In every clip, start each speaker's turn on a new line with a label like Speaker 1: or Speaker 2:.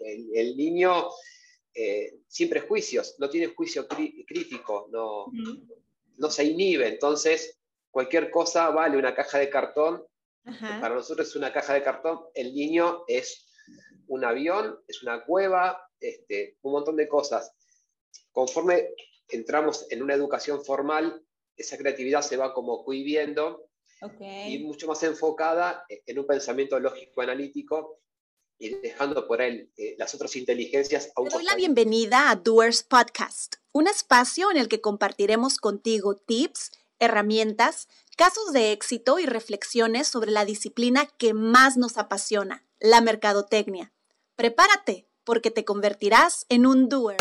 Speaker 1: el, niño eh, sin prejuicios, no tiene juicio crítico, no, no se inhibe, entonces cualquier cosa vale una caja de cartón. Para nosotros es una caja de cartón, el niño es un avión, es una cueva, este, un montón de cosas. Conforme entramos en una educación formal, esa creatividad se va como cohibiendo y mucho más enfocada en un pensamiento lógico-analítico y dejando por él eh, las otras inteligencias.
Speaker 2: Te doy la bienvenida a Doers Podcast, un espacio en el que compartiremos contigo tips, herramientas, casos de éxito y reflexiones sobre la disciplina que más nos apasiona, la mercadotecnia. Prepárate, porque te convertirás en un doer.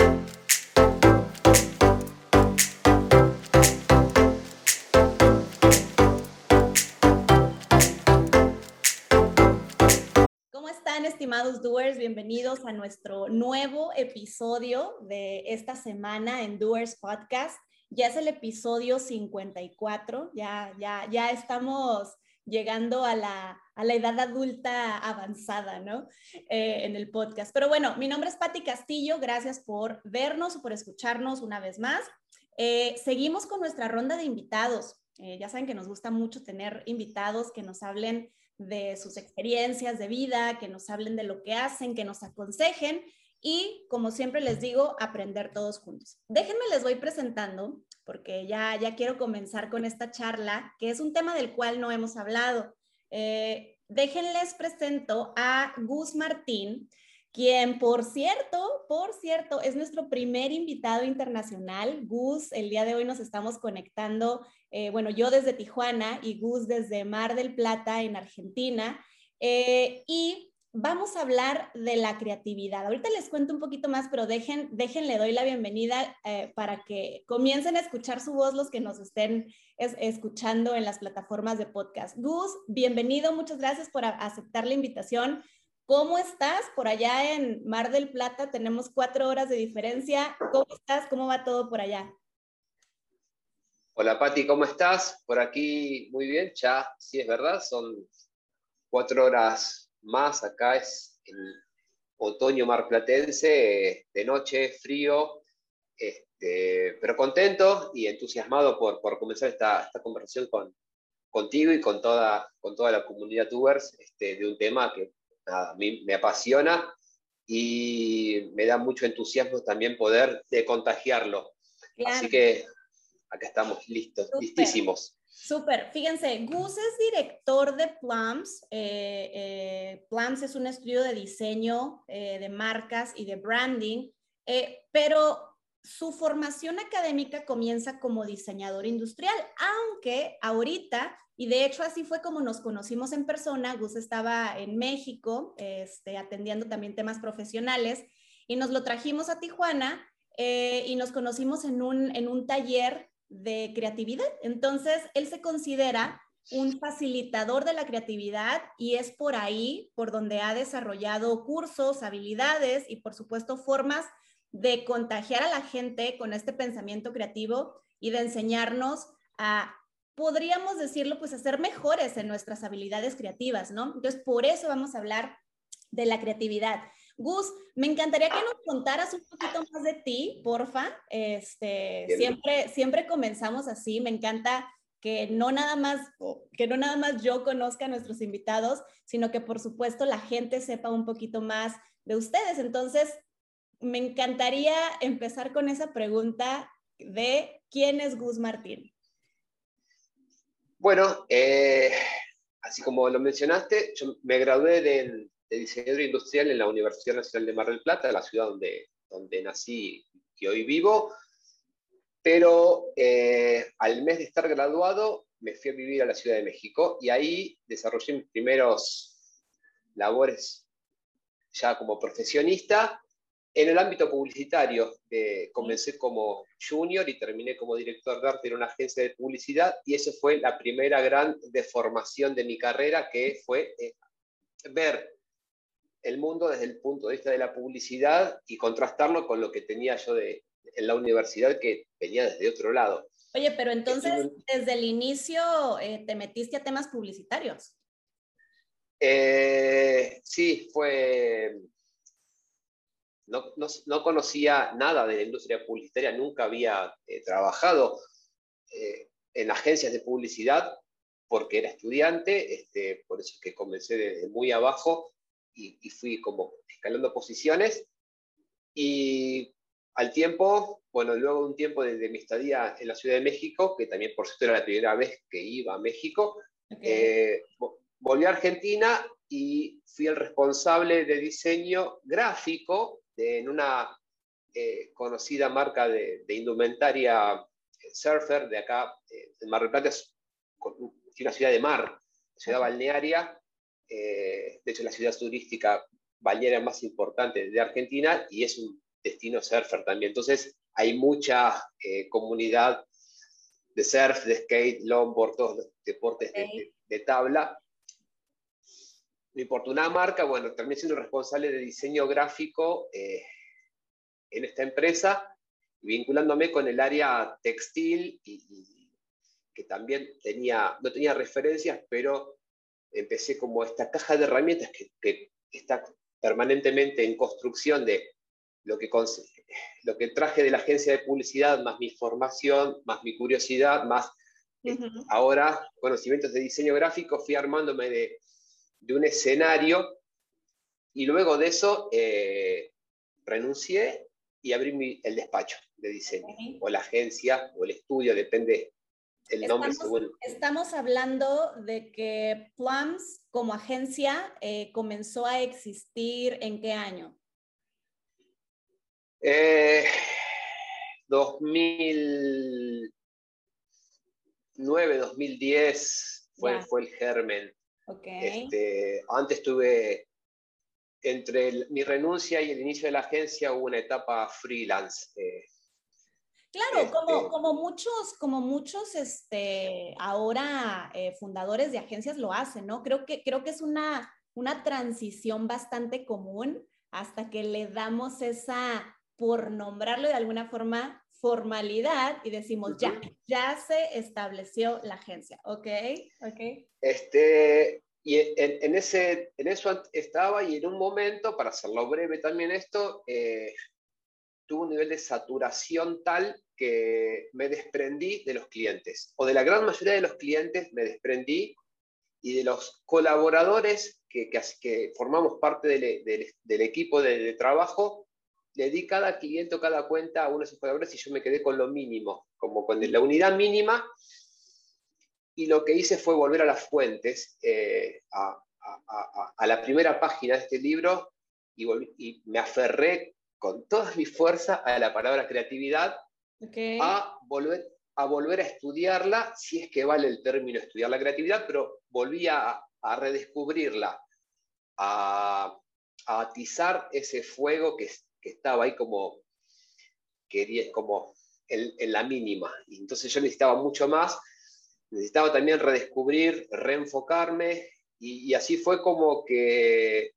Speaker 2: Estimados doers? Bienvenidos a nuestro nuevo episodio de esta semana en Doers Podcast. Ya es el episodio 54, ya, ya, ya estamos llegando a la, a la edad adulta avanzada, ¿no? Eh, en el podcast. Pero bueno, mi nombre es Patti Castillo, gracias por vernos por escucharnos una vez más. Eh, seguimos con nuestra ronda de invitados. Eh, ya saben que nos gusta mucho tener invitados que nos hablen de sus experiencias de vida, que nos hablen de lo que hacen, que nos aconsejen y, como siempre les digo, aprender todos juntos. Déjenme les voy presentando, porque ya, ya quiero comenzar con esta charla, que es un tema del cual no hemos hablado. Eh, déjenles presento a Gus Martín, quien, por cierto, por cierto, es nuestro primer invitado internacional. Gus, el día de hoy nos estamos conectando, eh, bueno, yo desde Tijuana y Gus desde Mar del Plata en Argentina. Eh, y vamos a hablar de la creatividad. Ahorita les cuento un poquito más, pero dejen, déjenle doy la bienvenida eh, para que comiencen a escuchar su voz los que nos estén escuchando en las plataformas de podcast. Gus, bienvenido, muchas gracias por aceptar la invitación. ¿Cómo estás? Por allá en Mar del Plata tenemos cuatro horas de diferencia. ¿Cómo estás? ¿Cómo va todo por allá?
Speaker 1: Hola Pati, ¿cómo estás? Por aquí muy bien, ya, sí es verdad, son cuatro horas más, acá es en otoño marplatense, de noche, frío, este, pero contento y entusiasmado por, por comenzar esta, esta conversación con, contigo y con toda, con toda la comunidad Tubers este, de un tema que a mí me apasiona y me da mucho entusiasmo también poder de contagiarlo. Así que acá estamos listos, listísimos.
Speaker 2: Súper. Fíjense, Gus es director de Plums. Eh, eh, Plums es un estudio de diseño eh, de marcas y de branding, pero su formación académica comienza como diseñador industrial, aunque ahorita, y de hecho así fue como nos conocimos en persona, Gus estaba en México este, atendiendo también temas profesionales y nos lo trajimos a Tijuana eh, y nos conocimos en un, en un taller de creatividad. Entonces, él se considera un facilitador de la creatividad y es por ahí por donde ha desarrollado cursos, habilidades y por supuesto formas de contagiar a la gente con este pensamiento creativo y de enseñarnos a, podríamos decirlo, pues a ser mejores en nuestras habilidades creativas, ¿no? Entonces, por eso vamos a hablar de la creatividad. Gus, me encantaría que nos contaras un poquito más de ti, porfa. Este, siempre, siempre comenzamos así. Me encanta que no nada más que no nada más yo conozca a nuestros invitados, sino que por supuesto la gente sepa un poquito más de ustedes. Entonces, me encantaría empezar con esa pregunta de quién es Gus Martín.
Speaker 1: Bueno, eh, así como lo mencionaste, yo me gradué de, diseñador industrial en la Universidad Nacional de Mar del Plata, la ciudad donde, donde nací y hoy vivo, pero eh, al mes de estar graduado me fui a vivir a la Ciudad de México y ahí desarrollé mis primeros labores ya como profesionista en el ámbito publicitario, comencé como junior y terminé como director de arte en una agencia de publicidad y eso fue la primera gran deformación de mi carrera, que fue eh, ver el mundo desde el punto de vista de la publicidad y contrastarlo con lo que tenía yo de, en la universidad, que venía desde otro lado.
Speaker 2: Oye, pero entonces desde el inicio eh, te metiste a temas publicitarios.
Speaker 1: Eh, sí, fue no, conocía nada de la industria publicitaria, nunca había eh, trabajado en agencias de publicidad porque era estudiante, este, por eso es que comencé desde muy abajo y, y, fui como escalando posiciones. Y al tiempo, bueno, luego de un tiempo desde mi estadía en la Ciudad de México, que también por cierto era la primera vez que iba a México, eh, volví a Argentina y fui el responsable de diseño gráfico en una eh, conocida marca de, indumentaria eh, surfer de acá, en Mar del Plata, es una ciudad de mar, ciudad balnearia, de hecho la ciudad turística balnearia más importante de Argentina y es un destino surfer también. Entonces hay mucha comunidad de surf, de skate, longboard, todos los deportes de, tabla. Me importa una marca, bueno, también siendo responsable de diseño gráfico eh, en esta empresa, vinculándome con el área textil y, que también tenía, no tenía referencias, pero empecé como esta caja de herramientas que, que está permanentemente en construcción de lo que, lo que traje de la agencia de publicidad, más mi formación, más mi curiosidad, más eh, ahora conocimientos de diseño gráfico, fui armándome de, de un escenario y luego de eso eh, renuncié y abrí el despacho de diseño, o la agencia, o el estudio, depende el nombre
Speaker 2: según. Estamos hablando de que Plums como agencia eh, comenzó a existir en qué año?
Speaker 1: 2009, eh, 2010 fue, fue el germen. Este, antes tuve, entre mi renuncia y el inicio de la agencia, hubo una etapa freelance. Eh,
Speaker 2: claro, como, este como, muchos, como muchos este, ahora eh, fundadores de agencias lo hacen, ¿no? Creo que, creo que es una, una transición bastante común hasta que le damos esa por nombrarlo de alguna forma, formalidad y decimos, ya, ya se estableció la agencia, ¿ok?
Speaker 1: okay. Este, y en, ese, en eso estaba y en un momento, para hacerlo breve también esto, eh, tuvo un nivel de saturación tal que me desprendí de los clientes, o de la gran mayoría de los clientes me desprendí y de los colaboradores que, que, formamos parte del, equipo de, trabajo, le di cada cliente o cada cuenta a uno de esos jugadores y yo me quedé con lo mínimo, como con la unidad mínima. Y lo que hice fue volver a las fuentes, eh, a, la primera página de este libro y, me aferré con toda mi fuerza a la palabra creatividad, a, volver, a volver a estudiarla, si es que vale el término estudiar la creatividad, pero volví a, redescubrirla, a, atizar ese fuego que, que estaba ahí como, quería, como en, la mínima. Y entonces yo necesitaba mucho más, necesitaba también redescubrir, reenfocarme, y, así fue como que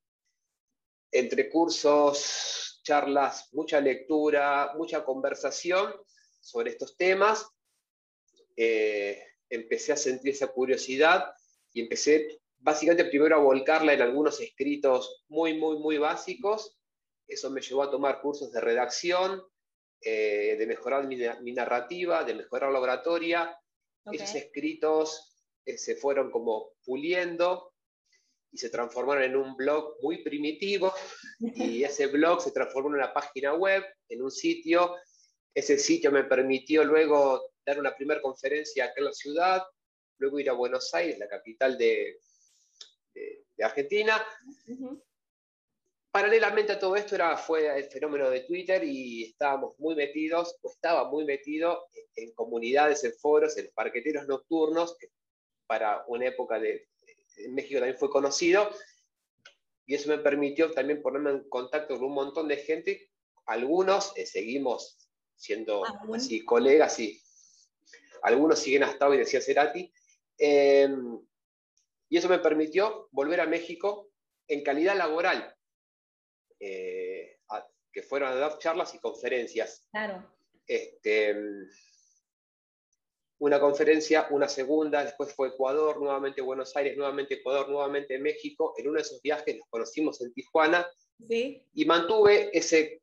Speaker 1: entre cursos, charlas, mucha lectura, mucha conversación sobre estos temas, eh, empecé a sentir esa curiosidad y empecé básicamente primero a volcarla en algunos escritos muy, muy, muy básicos. Eso me llevó a tomar cursos de redacción, eh, de mejorar mi, narrativa, de mejorar la oratoria. Esos escritos eh, se fueron como puliendo y se transformaron en un blog muy primitivo y ese blog se transformó en una página web, en un sitio. Ese sitio me permitió luego dar una primera conferencia acá en la ciudad, luego ir a Buenos Aires, la capital de, de, Argentina, Paralelamente a todo esto era, fue el fenómeno de Twitter y estábamos muy metidos, o estaba muy metido en, comunidades, en foros, en parqueteros nocturnos, para una época de, en México también fue conocido, y eso me permitió también ponerme en contacto con un montón de gente, algunos eh, seguimos siendo así colegas y algunos siguen hasta hoy, decía Cerati, em, y eso me permitió volver a México en calidad laboral, eh, que fueron a dar charlas y conferencias.
Speaker 2: Claro.
Speaker 1: Este, una conferencia, una segunda, después fue Ecuador, nuevamente Buenos Aires, nuevamente Ecuador, nuevamente México. En uno de esos viajes nos conocimos en Tijuana
Speaker 2: ¿Sí?
Speaker 1: y mantuve ese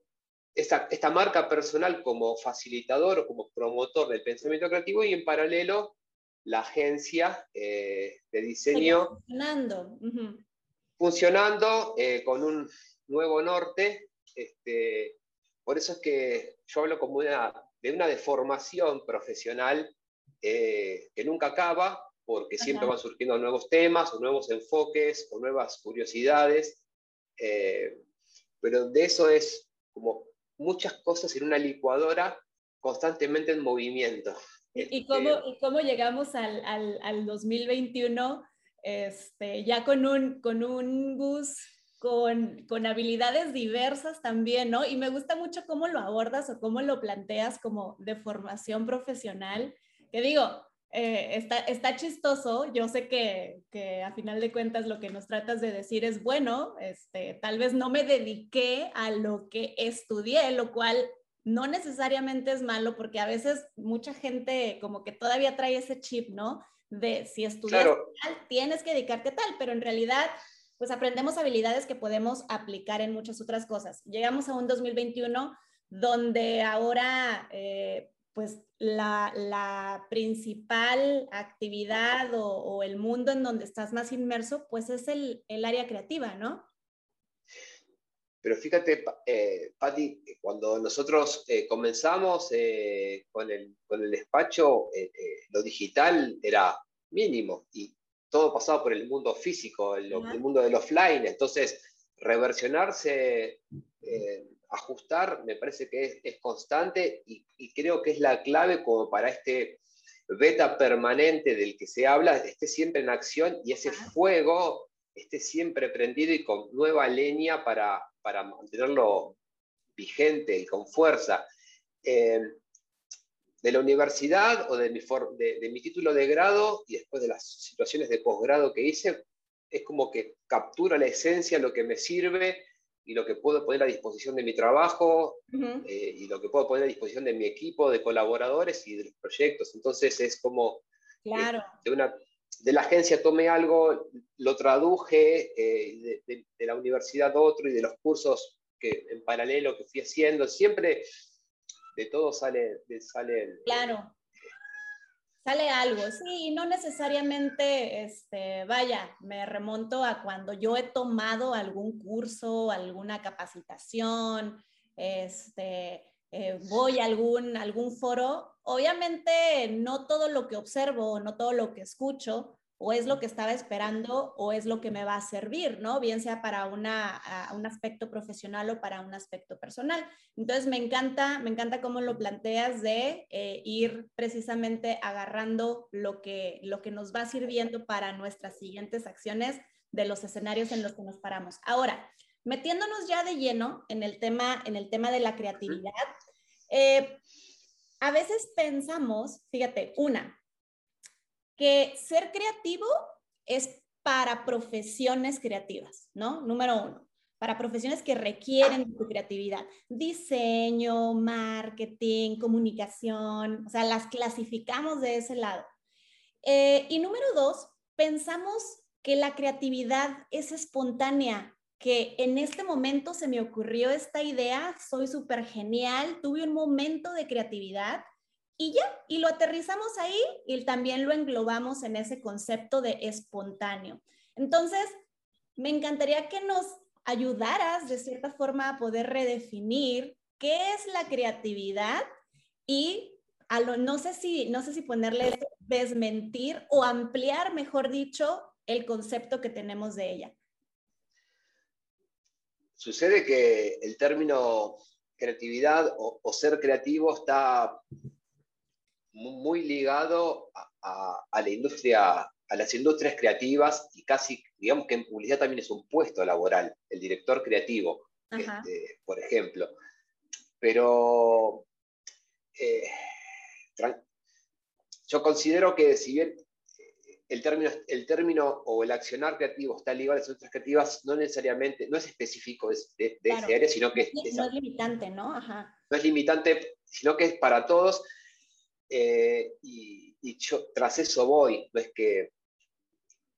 Speaker 1: esta, esta, marca personal como facilitador o como promotor del pensamiento creativo y en paralelo la agencia eh, de diseño
Speaker 2: funcionando,
Speaker 1: funcionando eh, con un nuevo norte. Este, por eso es que yo hablo como una, de una deformación profesional eh, que nunca acaba, porque siempre van surgiendo nuevos temas o nuevos enfoques o nuevas curiosidades. pero de eso es como muchas cosas en una licuadora constantemente en movimiento.
Speaker 2: ¿Y, este, cómo, y cómo, llegamos al, al, al 2021 este, ya con un, con un bus con, con, habilidades diversas también, ¿no? Y me gusta mucho cómo lo abordas o cómo lo planteas como de formación profesional, que digo, eh, está, está, chistoso. Yo sé que, que, a final de cuentas lo que nos tratas de decir es, bueno, este, tal vez no me dediqué a lo que estudié, lo cual no necesariamente es malo porque a veces mucha gente como que todavía trae ese chip, ¿no? De si estudias tal, tienes que dedicarte a tal, pero en realidad pues aprendemos habilidades que podemos aplicar en muchas otras cosas. Llegamos a un 2021 donde ahora eh, pues la, principal actividad o, el mundo en donde estás más inmerso, pues es el, área creativa, ¿no?
Speaker 1: Pero fíjate, eh, Patti, cuando nosotros eh, comenzamos eh, con, el, despacho, lo digital era mínimo y todo pasaba por el mundo físico, el, el mundo del offline. Entonces, reversionarse ajustar me parece que es, constante y, creo que es la clave como para este beta permanente del que se habla, esté siempre en acción y ese fuego esté siempre prendido y con nueva leña para, para mantenerlo vigente y con fuerza. Eh, de la universidad o de mi, de, de mi título de grado y después de las situaciones de posgrado que hice, es como que captura la esencia, lo que me sirve y lo que puedo poner a disposición de mi trabajo eh, y lo que puedo poner a disposición de mi equipo de colaboradores y de los proyectos. Entonces es como
Speaker 2: claro.
Speaker 1: de, una, de la agencia tomé algo, lo traduje eh, de, de, la universidad otro y de los cursos que en paralelo que fui haciendo. Siempre de todo sale... sale
Speaker 2: claro sale algo, sí, no necesariamente, este, vaya, me remonto a cuando yo he tomado algún curso, alguna capacitación, este, eh, voy a algún, algún foro, obviamente no todo lo que observo, no todo lo que escucho, o es lo que estaba esperando o es lo que me va a servir, ¿no? Bien sea para una, un aspecto profesional o para un aspecto personal. Entonces, me encanta, me encanta cómo lo planteas de eh, ir precisamente agarrando lo que, lo que nos va sirviendo para nuestras siguientes acciones de los escenarios en los que nos paramos. Ahora, metiéndonos ya de lleno en el tema, en el tema de la creatividad, eh, a veces pensamos, fíjate, una, que ser creativo es para profesiones creativas, ¿no? Número uno, para profesiones que requieren tu creatividad, diseño, marketing, comunicación, o sea, las clasificamos de ese lado. Eh, y número dos, pensamos que la creatividad es espontánea, que en este momento se me ocurrió esta idea, soy súper genial, tuve un momento de creatividad y ya, y lo aterrizamos ahí y también lo englobamos en ese concepto de espontáneo. Entonces, me encantaría que nos ayudaras de cierta forma a poder redefinir qué es la creatividad y a lo, no sé si no sé si ponerle desmentir o ampliar, mejor dicho, el concepto que tenemos de ella.
Speaker 1: Sucede que el término creatividad o, o ser creativo está muy ligado a, la industria, a las industrias creativas y casi, digamos que en publicidad también es un puesto laboral, el director creativo, este, por ejemplo. Pero eh, yo considero que si bien eh, el término, el término o el accionar creativo está ligado a las industrias creativas, no necesariamente, no es específico de, de, ese área, sino que
Speaker 2: es, no es limitante, ¿no? Ajá.
Speaker 1: No es limitante, sino que es para todos eh, y, yo tras eso voy, no es que,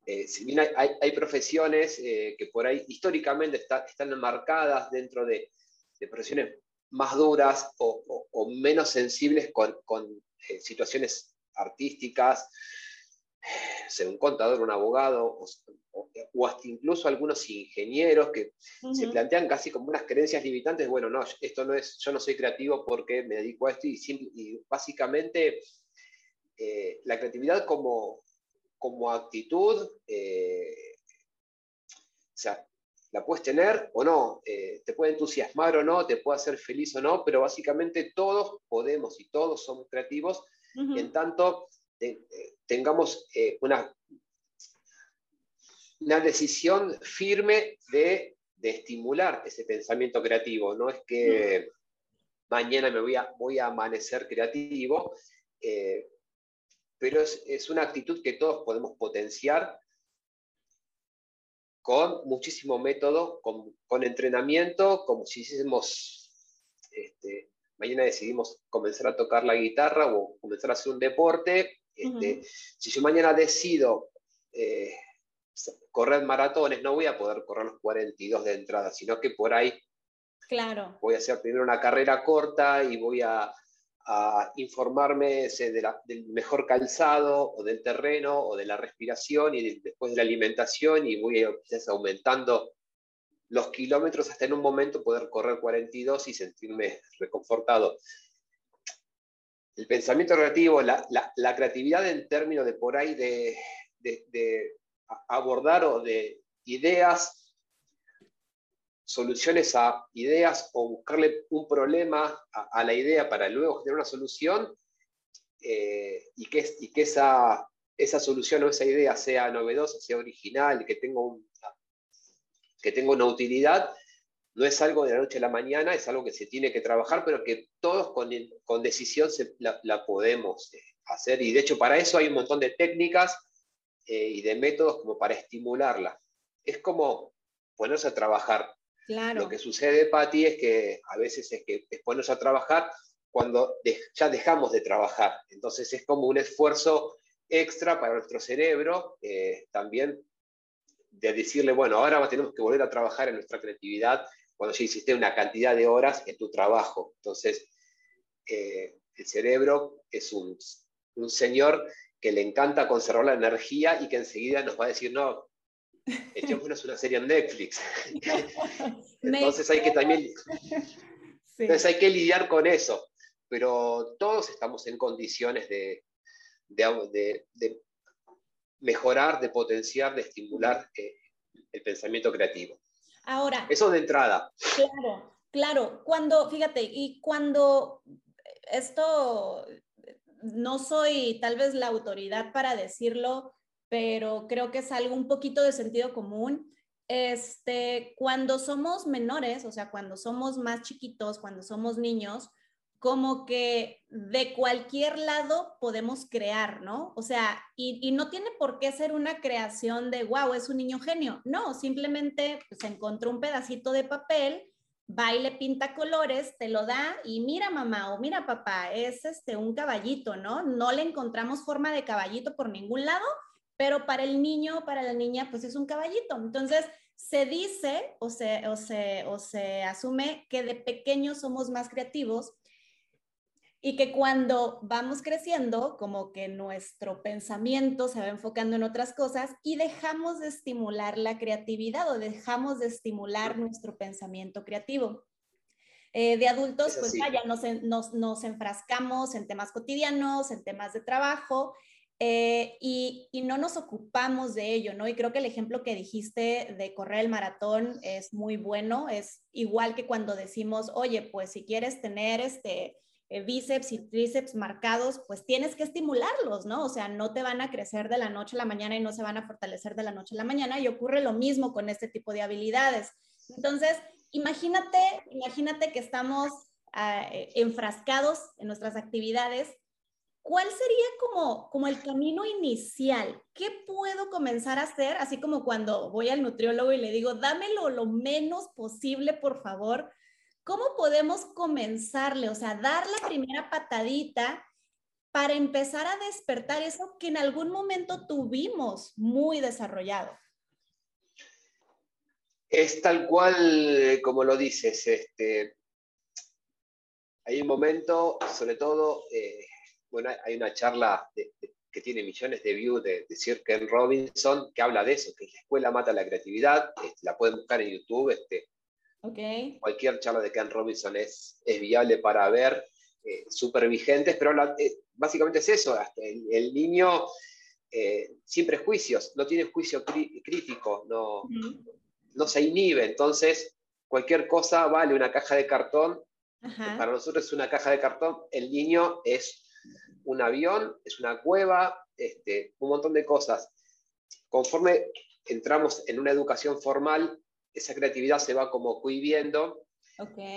Speaker 1: eh, si bien hay, profesiones eh, que por ahí históricamente están enmarcadas dentro de, profesiones más duras o, menos sensibles con, eh, situaciones artísticas, ser un contador, un abogado, o, hasta incluso algunos ingenieros que se plantean casi como unas creencias limitantes, bueno, no, esto no es, yo no soy creativo porque me dedico a esto y, básicamente eh, la creatividad como, como actitud, eh, o sea, la puedes tener o no, eh, te puede entusiasmar o no, te puede hacer feliz o no, pero básicamente todos podemos y todos somos creativos, en tanto eh, tengamos eh, una, una decisión firme de, estimular ese pensamiento creativo. No es que mañana me voy a, voy a amanecer creativo, pero es, es una actitud que todos podemos potenciar con muchísimo método, con, entrenamiento, como si hiciésemos, este, mañana decidimos comenzar a tocar la guitarra o comenzar a hacer un deporte. Este, si yo mañana decido eh, correr maratones, no voy a poder correr los 42 de entrada, sino que por ahí
Speaker 2: claro.
Speaker 1: voy a hacer primero una carrera corta y voy a a informarme del mejor calzado o del terreno o de la respiración y después de la alimentación y voy quizás aumentando los kilómetros hasta en un momento poder correr 42 y sentirme reconfortado. El pensamiento creativo, la, creatividad en términos de por ahí de, de abordar o de ideas soluciones a ideas o buscarle un problema a, la idea para luego tener una solución eh, y que, y que esa, esa solución o esa idea sea novedosa, sea original, que un, que tenga una utilidad, no es algo de la noche a la mañana, es algo que se tiene que trabajar, pero que todos con, con decisión la, podemos eh, hacer. Y de hecho para eso hay un montón de técnicas eh, y de métodos como para estimularla. Es como ponerse a trabajar. Lo que sucede, Patti, es que a veces es que es ponernos a trabajar cuando ya dejamos de trabajar. Entonces es como un esfuerzo extra para nuestro cerebro eh, también de decirle, bueno, ahora tenemos que volver a trabajar en nuestra creatividad cuando ya hiciste una cantidad de horas en tu trabajo. Entonces, eh, el cerebro es un, un señor que le encanta conservar la energía y que enseguida nos va a decir, no, echemos una serie en Netflix. Entonces hay que también... Entonces hay que lidiar con eso, pero todos estamos en condiciones de, de, mejorar, de potenciar, de estimular eh, el pensamiento creativo.
Speaker 2: Ahora.
Speaker 1: Eso de entrada.
Speaker 2: Claro, claro. Cuando, fíjate, y cuando esto, no soy tal vez la autoridad para decirlo, pero creo que es algo un poquito de sentido común. Este, cuando somos menores, o sea, cuando somos más chiquitos, cuando somos niños, como que de cualquier lado podemos crear, ¿no? O sea, y, no tiene por qué ser una creación de, wow, es un niño genio. No, simplemente se pues, encontró un pedacito de papel, va y le pinta colores, te lo da y mira mamá o mira papá, es este un caballito, ¿no? No le encontramos forma de caballito por ningún lado, pero para el niño, para la niña, pues es un caballito. Entonces, se dice o se, o se, o se asume que de pequeños somos más creativos y que cuando vamos creciendo, como que nuestro pensamiento se va enfocando en otras cosas y dejamos de estimular la creatividad o dejamos de estimular nuestro pensamiento creativo. Eh, de adultos, pues ya nos, nos, nos enfrascamos en temas cotidianos, en temas de trabajo eh, y, no nos ocupamos de ello, ¿no? Y creo que el ejemplo que dijiste de correr el maratón es muy bueno, es igual que cuando decimos, oye, pues si quieres tener este eh, bíceps y tríceps marcados, pues tienes que estimularlos, ¿no? O sea, no te van a crecer de la noche a la mañana y no se van a fortalecer de la noche a la mañana y ocurre lo mismo con este tipo de habilidades. Entonces, imagínate, imagínate que estamos ah, eh, enfrascados en nuestras actividades ¿cuál sería como, como el camino inicial? ¿Qué puedo comenzar a hacer? Así como cuando voy al nutriólogo y le digo, dámelo lo menos posible, por favor. ¿Cómo podemos comenzarle? O sea, dar la primera patadita para empezar a despertar eso que en algún momento tuvimos muy desarrollado.
Speaker 1: Es tal cual como lo dices, este, hay un momento, sobre todo, eh, bueno, hay una charla que tiene millones de views de, de, Sir Ken Robinson que habla de eso, que la escuela mata la creatividad, este, la pueden buscar en YouTube, este,
Speaker 2: okay.
Speaker 1: cualquier charla de Ken Robinson es, es viable para ver, eh, súper vigentes, pero eh, básicamente es eso, el, niño eh, sin prejuicios, no tiene juicio crítico, no, no se inhibe, entonces cualquier cosa vale una caja de cartón, para nosotros es una caja de cartón, el niño es un avión, es una cueva, este, un montón de cosas. Conforme entramos en una educación formal, esa creatividad se va como cohibiendo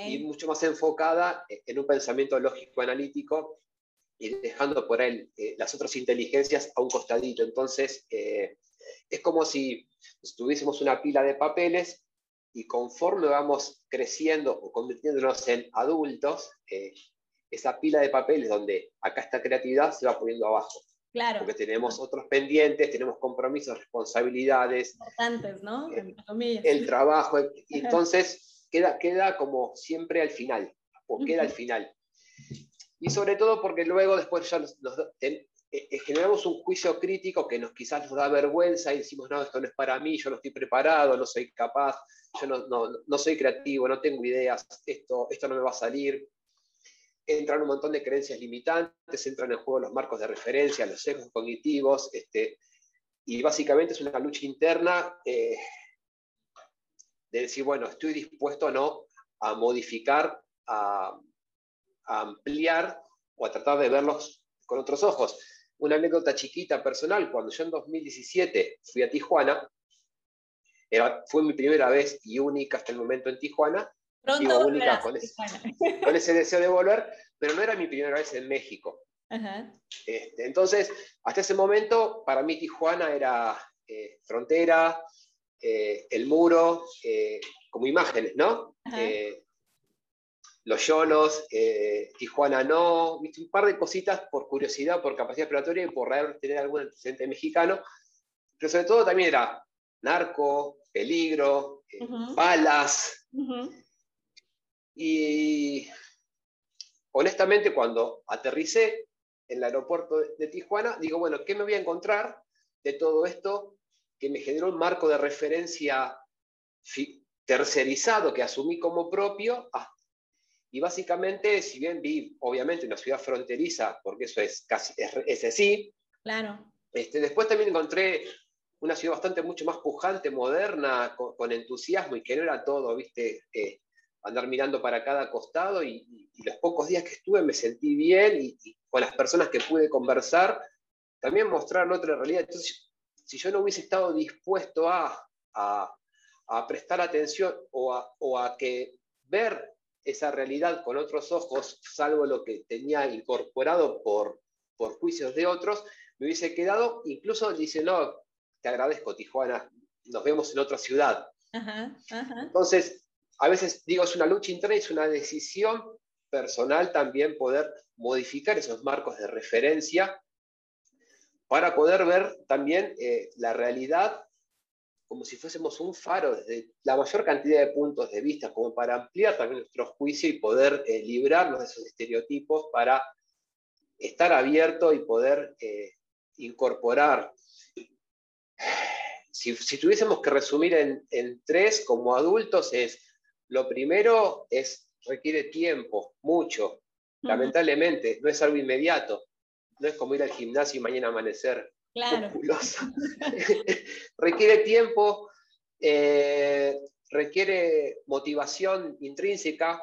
Speaker 1: y mucho más enfocada en un pensamiento lógico-analítico y dejando por él eh, las otras inteligencias a un costadito. Entonces, eh, es como si tuviésemos una pila de papeles y conforme vamos creciendo o convirtiéndonos en adultos, eh, esa pila de papeles donde acá está creatividad se va poniendo abajo.
Speaker 2: Claro.
Speaker 1: Porque tenemos otros pendientes, tenemos compromisos, responsabilidades.
Speaker 2: Importantes, ¿no?
Speaker 1: El, trabajo. Y entonces queda, queda como siempre al final, o queda al final. Y sobre todo porque luego después ya nos, eh, eh, generamos un juicio crítico que nos quizás nos da vergüenza y decimos, no, esto no es para mí, yo no estoy preparado, no soy capaz, yo no, no, no soy creativo, no tengo ideas, esto, esto no me va a salir entran un montón de creencias limitantes, entran en juego los marcos de referencia, los sesgos cognitivos, este, y básicamente es una lucha interna eh, de decir, bueno, estoy dispuesto o no a modificar, a, ampliar o a tratar de verlos con otros ojos. Una anécdota chiquita personal, cuando yo en 2017 fui a Tijuana, era, fue mi primera vez y única hasta el momento en Tijuana,
Speaker 2: Pronto
Speaker 1: única con ese, deseo de volver, pero no era mi primera vez en México. Este, entonces, hasta ese momento, para mí Tijuana era eh, frontera, eh, el muro, eh, como imágenes, ¿no? los yolos, Tijuana no, un par de cositas por curiosidad, por capacidad exploratoria y por tener algún antecedente mexicano, pero sobre todo también era narco, peligro, balas. Y honestamente, cuando aterricé en el aeropuerto de, Tijuana, digo, bueno, ¿qué me voy a encontrar de todo esto que me generó un marco de referencia tercerizado que asumí como propio? Ah, y básicamente, si bien vi, obviamente, una ciudad fronteriza, porque eso es casi, es, así,
Speaker 2: claro.
Speaker 1: Este, después también encontré una ciudad bastante mucho más pujante, moderna, con, entusiasmo y que no era todo, viste, eh, andar mirando para cada costado y, los pocos días que estuve me sentí bien y, con las personas que pude conversar, también mostrar otra realidad. Entonces, si yo no hubiese estado dispuesto a, a, prestar atención o a, o a que ver esa realidad con otros ojos, salvo lo que tenía incorporado por, por juicios de otros, me hubiese quedado, incluso dice, no, te agradezco Tijuana, nos vemos en otra ciudad. Entonces, a veces digo, es una lucha interna, es una decisión personal también poder modificar esos marcos de referencia para poder ver también eh, la realidad como si fuésemos un faro desde la mayor cantidad de puntos de vista, como para ampliar también nuestro juicio y poder eh, librarnos de esos estereotipos para estar abierto y poder eh, incorporar. Si, tuviésemos que resumir en, en tres como adultos es lo primero es, requiere tiempo, mucho. Lamentablemente, no es algo inmediato. No es como ir al gimnasio y mañana amanecer
Speaker 2: claro.
Speaker 1: requiere tiempo, eh, requiere motivación intrínseca,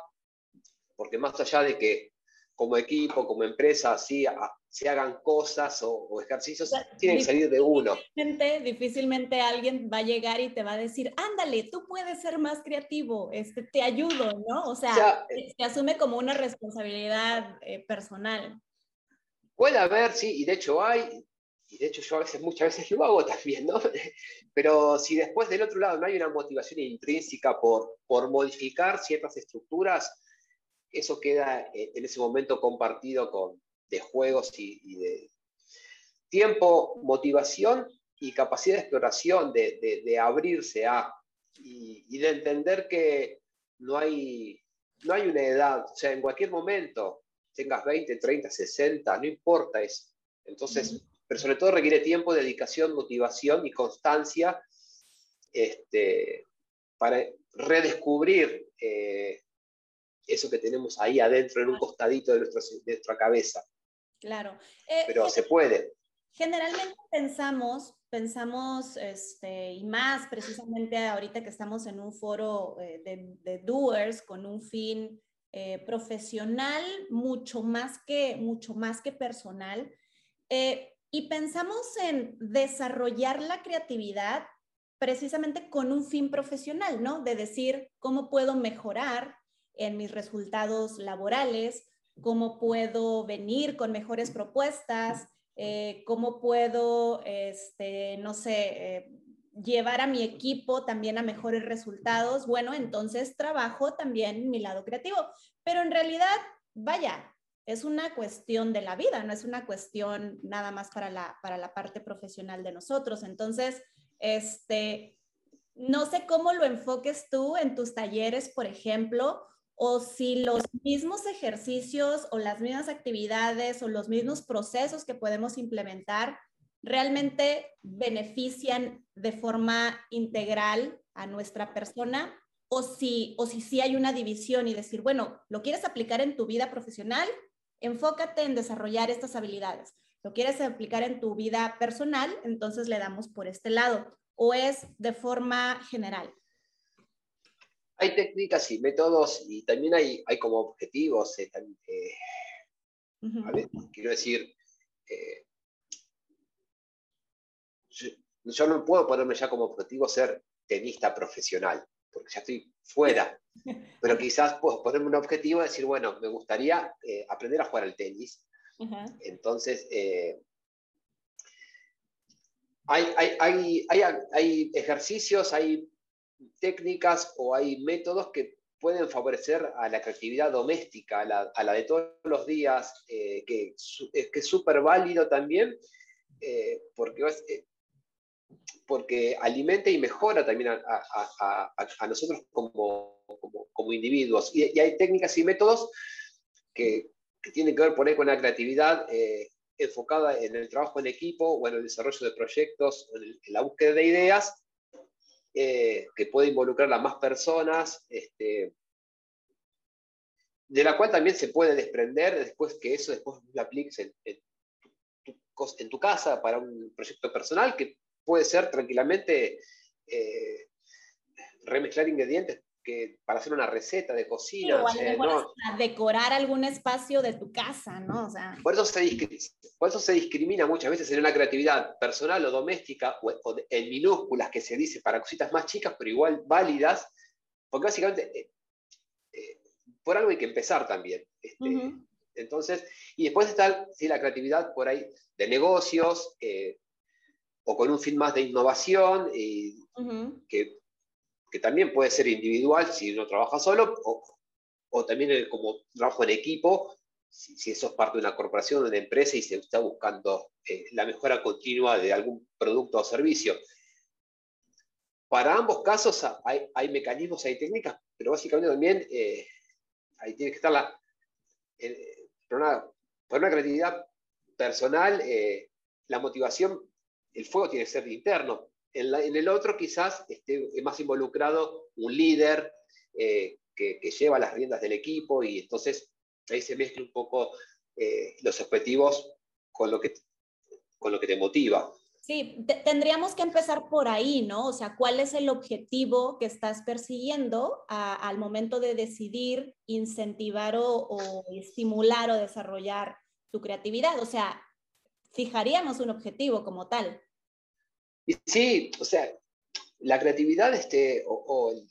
Speaker 1: porque más allá de que como equipo, como empresa, sí, se hagan cosas o, ejercicios, tienen que salir de uno.
Speaker 2: Difícilmente, difícilmente alguien va a llegar y te va a decir, ándale, tú puedes ser más creativo, este, te ayudo, ¿no? O sea, se asume como una responsabilidad eh, personal.
Speaker 1: Puede haber, sí, y de hecho hay, y de hecho yo a veces, muchas veces lo hago también, ¿no? Pero si después del otro lado no hay una motivación intrínseca por, por modificar ciertas estructuras, eso queda eh, en ese momento compartido con, de juegos y, de tiempo, motivación y capacidad de exploración, de, abrirse a, y, de entender que no hay, no hay una edad, o sea, en cualquier momento, tengas 20, 30, 60, no importa eso. Entonces, pero sobre todo requiere tiempo, dedicación, motivación y constancia este, para redescubrir eh, eso que tenemos ahí adentro, en un costadito de, nuestra cabeza.
Speaker 2: Claro.
Speaker 1: Eh, pero se puede.
Speaker 2: Generalmente pensamos, pensamos, este, y más precisamente ahorita que estamos en un foro eh, de, doers con un fin profesional mucho más que, mucho más que personal, y pensamos en desarrollar la creatividad precisamente con un fin profesional, ¿no? De decir cómo puedo mejorar en mis resultados laborales, cómo puedo venir con mejores propuestas, eh, cómo puedo, este, no sé, eh, llevar a mi equipo también a mejores resultados. Bueno, entonces trabajo también mi lado creativo, pero en realidad, vaya, es una cuestión de la vida, no es una cuestión nada más para la, para la parte profesional de nosotros. Entonces, este, no sé cómo lo enfoques tú en tus talleres, por ejemplo, o si los mismos ejercicios o las mismas actividades o los mismos procesos que podemos implementar realmente benefician de forma integral a nuestra persona o si, o si sí hay una división y decir, bueno, ¿lo quieres aplicar en tu vida profesional? enfócate en desarrollar estas habilidades. ¿Lo quieres aplicar en tu vida personal? Entonces le damos por este lado. ¿O es de forma general?
Speaker 1: Hay técnicas y métodos y también hay, hay como objetivos. Eh, eh, quiero decir, eh, yo, no puedo ponerme ya como objetivo ser tenista profesional, porque ya estoy fuera. Pero quizás puedo ponerme un objetivo y decir, bueno, me gustaría aprender a jugar al tenis. Entonces, eh, hay, hay, ejercicios, hay técnicas o hay métodos que pueden favorecer a la creatividad doméstica, a la, de todos los días, eh, que, es que es súper válido también, porque porque alimenta y mejora también a, nosotros como, como, individuos. Y, hay técnicas y métodos que, tienen que ver por ahí con la creatividad eh, enfocada en el trabajo en equipo o en el desarrollo de proyectos, en, la búsqueda de ideas, eh, que puede involucrar a más personas, este, de la cual también se puede desprender después que eso después lo apliques en, tu casa para un proyecto personal que puede ser tranquilamente eh, remezclar ingredientes que, para hacer una receta de cocina.
Speaker 2: o decorar algún espacio de tu casa, ¿no?
Speaker 1: por, eso se discrimina muchas veces en una creatividad personal o doméstica o, en minúsculas que se dice para cositas más chicas, pero igual válidas, porque básicamente eh, eh, por algo hay que empezar también. Este, entonces, y después está la creatividad por ahí de negocios, o con un fin más de innovación, y que, que, también puede ser individual si uno trabaja solo, o, o también como trabajo en equipo, si, eso es parte de una corporación, de una empresa y se está buscando eh, la mejora continua de algún producto o servicio. Para ambos casos hay, hay mecanismos, hay técnicas, pero básicamente también eh, ahí tiene que estar la... Eh, por, una, una, creatividad personal, la motivación el fuego tiene que ser interno. En, el otro quizás esté más involucrado un líder eh, que, lleva las riendas del equipo y entonces ahí se mezcla un poco eh, los objetivos con lo, que, con lo que te motiva.
Speaker 2: Sí, tendríamos que empezar por ahí, ¿no? O sea, ¿cuál es el objetivo que estás persiguiendo al momento de decidir incentivar o, estimular o desarrollar tu creatividad? O sea, fijaríamos un objetivo como tal.
Speaker 1: Y sí, o sea, la creatividad este, o,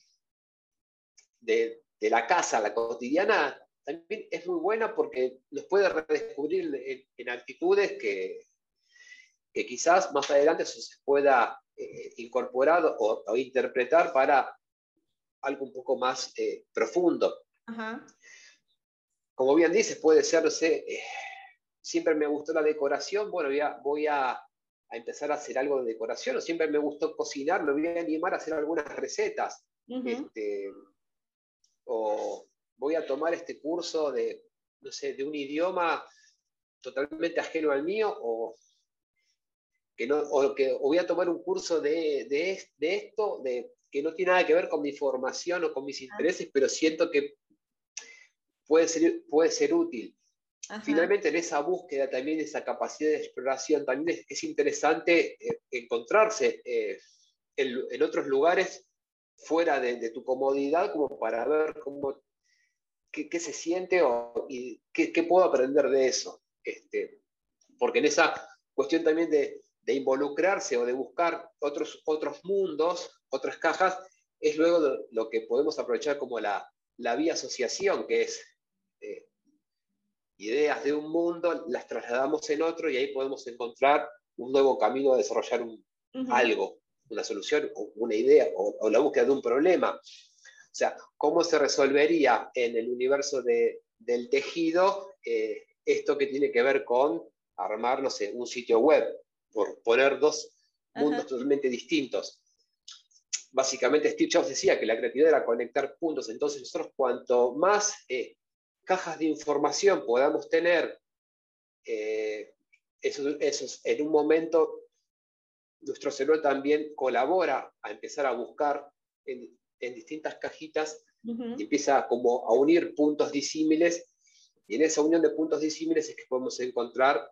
Speaker 1: de, la casa, la cotidiana, también es muy buena porque nos puede redescubrir en, actitudes que, que, quizás más adelante se pueda eh, incorporar o, interpretar para algo un poco más eh, profundo. Como bien dices, puede ser, no sé, eh, siempre me gustó la decoración, bueno, voy a a empezar a hacer algo de decoración, o siempre me gustó cocinar, me voy a animar a hacer algunas recetas. Este, o, voy a tomar este curso de, no sé, de un idioma totalmente ajeno al mío o que no, o que voy a tomar un curso de, de, esto, de, que no tiene nada que ver con mi formación o con mis intereses, pero siento que puede ser, puede ser útil. Finalmente, en esa búsqueda también, esa capacidad de exploración, también es, interesante eh, encontrarse eh, en, otros lugares fuera de, tu comodidad, como para ver cómo, qué, se siente o, y qué, qué, puedo aprender de eso. Este, porque en esa cuestión también de, de involucrarse o de buscar otros, otros mundos, otras cajas, es luego lo, que podemos aprovechar como la, la vía asociación, que es eh, ideas de un mundo, las trasladamos en otro y ahí podemos encontrar un nuevo camino a desarrollar un, algo, una solución, o una idea, o, la búsqueda de un problema. O sea, ¿cómo se resolvería en el universo de, del tejido eh, esto que tiene que ver con armar, no sé, un sitio web? por poner dos mundos totalmente distintos. Básicamente Steve Jobs decía que la creatividad era conectar puntos, entonces nosotros cuanto más eh, cajas de información podamos tener, eh, eso, en un momento nuestro cerebro también colabora a empezar a buscar en, distintas cajitas y empieza como a unir puntos disímiles y en esa unión de puntos disímiles es que podemos encontrar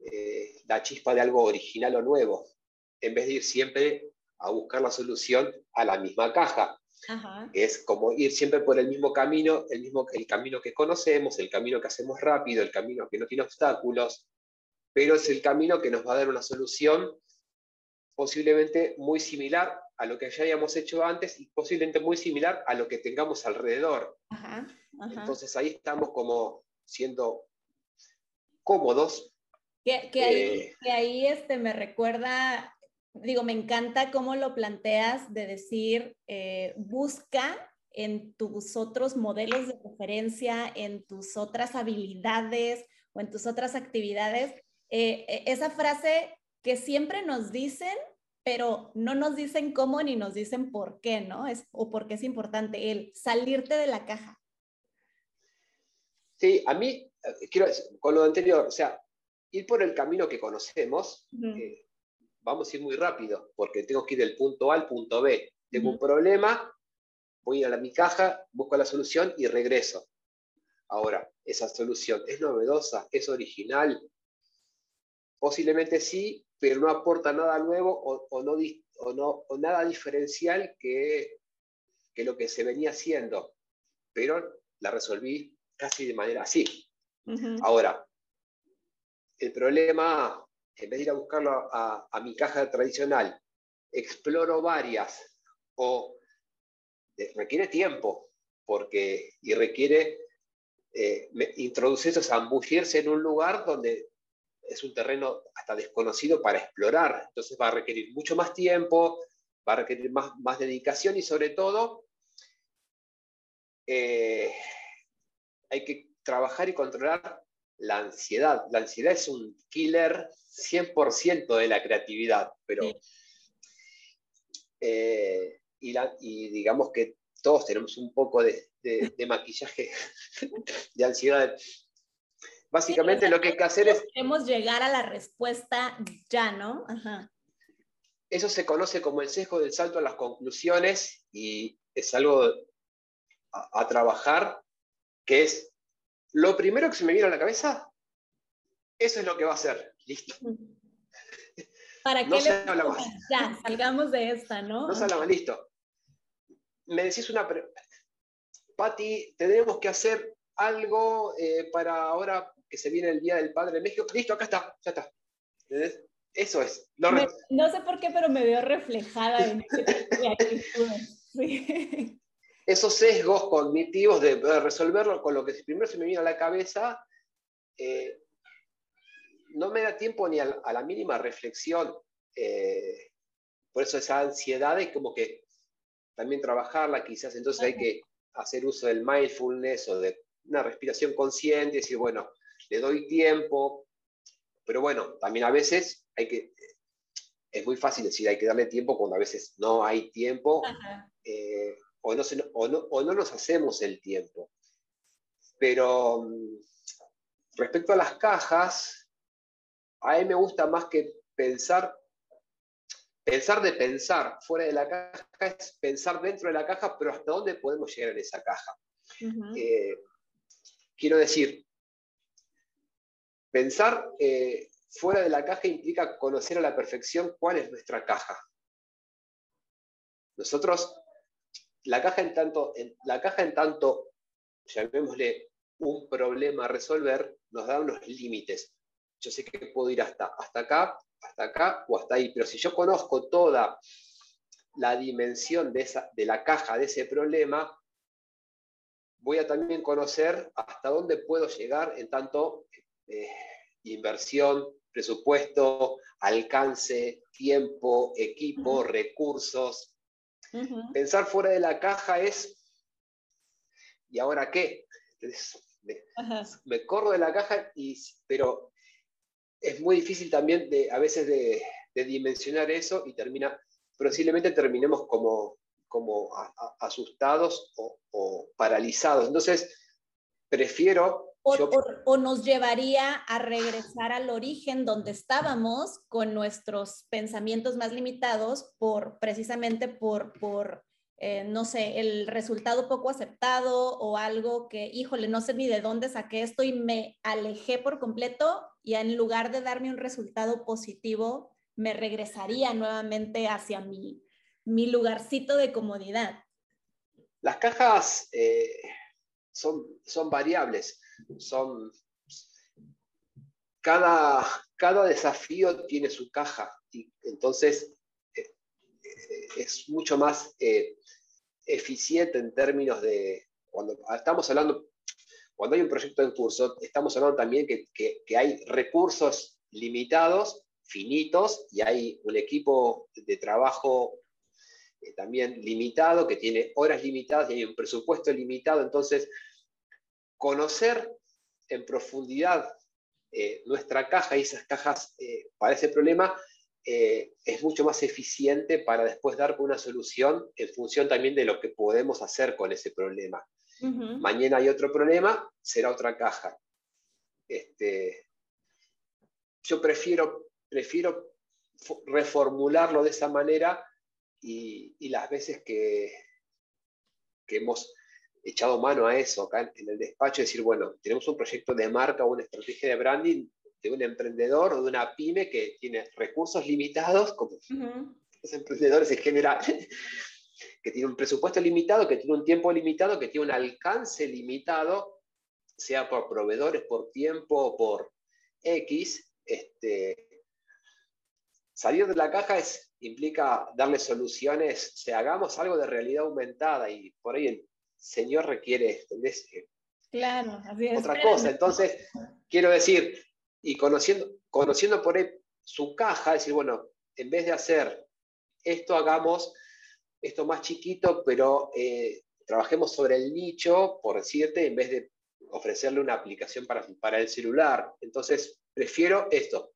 Speaker 1: eh, la chispa de algo original o nuevo, en vez de ir siempre a buscar la solución a la misma caja. Es como ir siempre por el mismo camino, el mismo el camino que conocemos, el camino que hacemos rápido, el camino que no tiene obstáculos, pero es el camino que nos va a dar una solución posiblemente muy similar a lo que ya habíamos hecho antes y posiblemente muy similar a lo que tengamos alrededor. Entonces ahí estamos como siendo cómodos
Speaker 2: que, que, ahí, eh. que ahí este, me recuerda, digo, me encanta cómo lo planteas de decir, eh, busca en tus otros modelos de referencia, en tus otras habilidades o en tus otras actividades. Eh, e, esa frase que siempre nos dicen, pero no nos dicen cómo ni nos dicen por qué, ¿no? Es, o por qué es importante el salirte de la caja.
Speaker 1: Sí, a mí, quiero decir, con lo anterior, o sea, ir por el camino que conocemos, eh, vamos a ir muy rápido, porque tengo que ir del punto A al punto B. Tengo un problema, voy a, la, mi caja, busco la solución y regreso. Ahora, esa solución es novedosa, es original. Posiblemente sí, pero no aporta nada nuevo o, no, no, o nada diferencial que, que, lo que se venía haciendo. Pero la resolví casi de manera así. Ahora, el problema, en vez de ir a buscarlo a, mi caja tradicional, exploro varias o requiere tiempo porque, y requiere eh, introducirse, zambullirse en un lugar donde es un terreno hasta desconocido para explorar. Entonces va a requerir mucho más tiempo, va a requerir más, más dedicación y sobre todo eh, hay que trabajar y controlar la ansiedad. La ansiedad es un killer 100% de la creatividad, pero... Eh, y, digamos que todos tenemos un poco de, maquillaje de ansiedad. Básicamente lo que hay que hacer es...
Speaker 2: Queremos llegar a la respuesta ya, ¿no?
Speaker 1: Eso se conoce como el sesgo del salto a las conclusiones y es algo a trabajar que es lo primero que se me viene a la cabeza, eso es lo que va a hacer. Listo.
Speaker 2: ¿Para qué se habla más. Ya, salgamos de esta, ¿no?
Speaker 1: No se habla más, listo. Me decís una... Patti, tenemos que hacer algo eh, para ahora que se viene el Día del Padre en México. Listo, acá está, ya está. Eso es.
Speaker 2: no sé por qué, pero me veo reflejada en este
Speaker 1: Sí esos sesgos cognitivos de, resolverlo con lo que primero se me viene a la cabeza, eh, no me da tiempo ni a, la mínima reflexión. Eh, por eso esa ansiedad es como que también trabajarla quizás, entonces hay que hacer uso del mindfulness o de una respiración consciente decir, bueno, le doy tiempo, pero bueno, también a veces hay que, es muy fácil decir hay que darle tiempo cuando a veces no hay tiempo o no, o no, nos hacemos el tiempo. Pero mm, respecto a las cajas, a mí me gusta más que pensar, pensar de pensar fuera de la caja es pensar dentro de la caja, pero hasta dónde podemos llegar en esa caja. Eh, quiero decir, pensar eh, fuera de la caja implica conocer a la perfección cuál es nuestra caja. Nosotros, la caja en tanto, la caja en tanto, llamémosle un problema a resolver, nos da unos límites. Yo sé que puedo ir hasta, hasta acá, hasta acá o hasta ahí, pero si yo conozco toda la dimensión de, esa, de la caja de ese problema, voy a también conocer hasta dónde puedo llegar en tanto eh, inversión, presupuesto, alcance, tiempo, equipo, recursos. Pensar fuera de la caja es, ¿y ahora qué? me, corro de la caja, y, pero es muy difícil también de, a veces de, dimensionar eso y termina, posiblemente terminemos como, como asustados o, paralizados. Entonces, prefiero...
Speaker 2: O, nos llevaría a regresar al origen donde estábamos con nuestros pensamientos más limitados por precisamente por, por eh, no sé, el resultado poco aceptado o algo que, híjole, no sé ni de dónde saqué esto y me alejé por completo y en lugar de darme un resultado positivo, me regresaría nuevamente hacia mi, mi lugarcito de comodidad.
Speaker 1: Las cajas eh, son, son variables, son... Cada, cada desafío tiene su caja y entonces eh, eh, es mucho más eficiente en términos de, cuando estamos hablando, cuando hay un proyecto en curso, estamos hablando también que, que hay recursos limitados, finitos, y hay un equipo de trabajo eh, también limitado, que tiene horas limitadas y hay un presupuesto limitado. Entonces, conocer en profundidad eh, nuestra caja y esas cajas eh, para ese problema es mucho más eficiente para después dar una solución en función también de lo que podemos hacer con ese problema. Mañana hay otro problema, será otra caja. Este, yo prefiero, prefiero reformularlo de esa manera y, las veces que, que, hemos echado mano a eso acá en, el despacho, decir, bueno, tenemos un proyecto de marca o una estrategia de branding de un emprendedor o de una pyme que tiene recursos limitados, como los emprendedores en general, que tiene un presupuesto limitado, que tiene un tiempo limitado, que tiene un alcance limitado, sea por proveedores, por tiempo, por X, este, salir de la caja es implica darle soluciones, o sea, hagamos algo de realidad aumentada y por ahí el Señor requiere, ¿entendés?
Speaker 2: Eh, claro, así
Speaker 1: es. Otra cosa, entonces, quiero decir, y conociendo, conociendo por ahí su caja, decir, bueno, en vez de hacer esto, hagamos esto más chiquito, pero eh, trabajemos sobre el nicho, por decirte, en vez de ofrecerle una aplicación para, para el celular. Entonces, prefiero esto,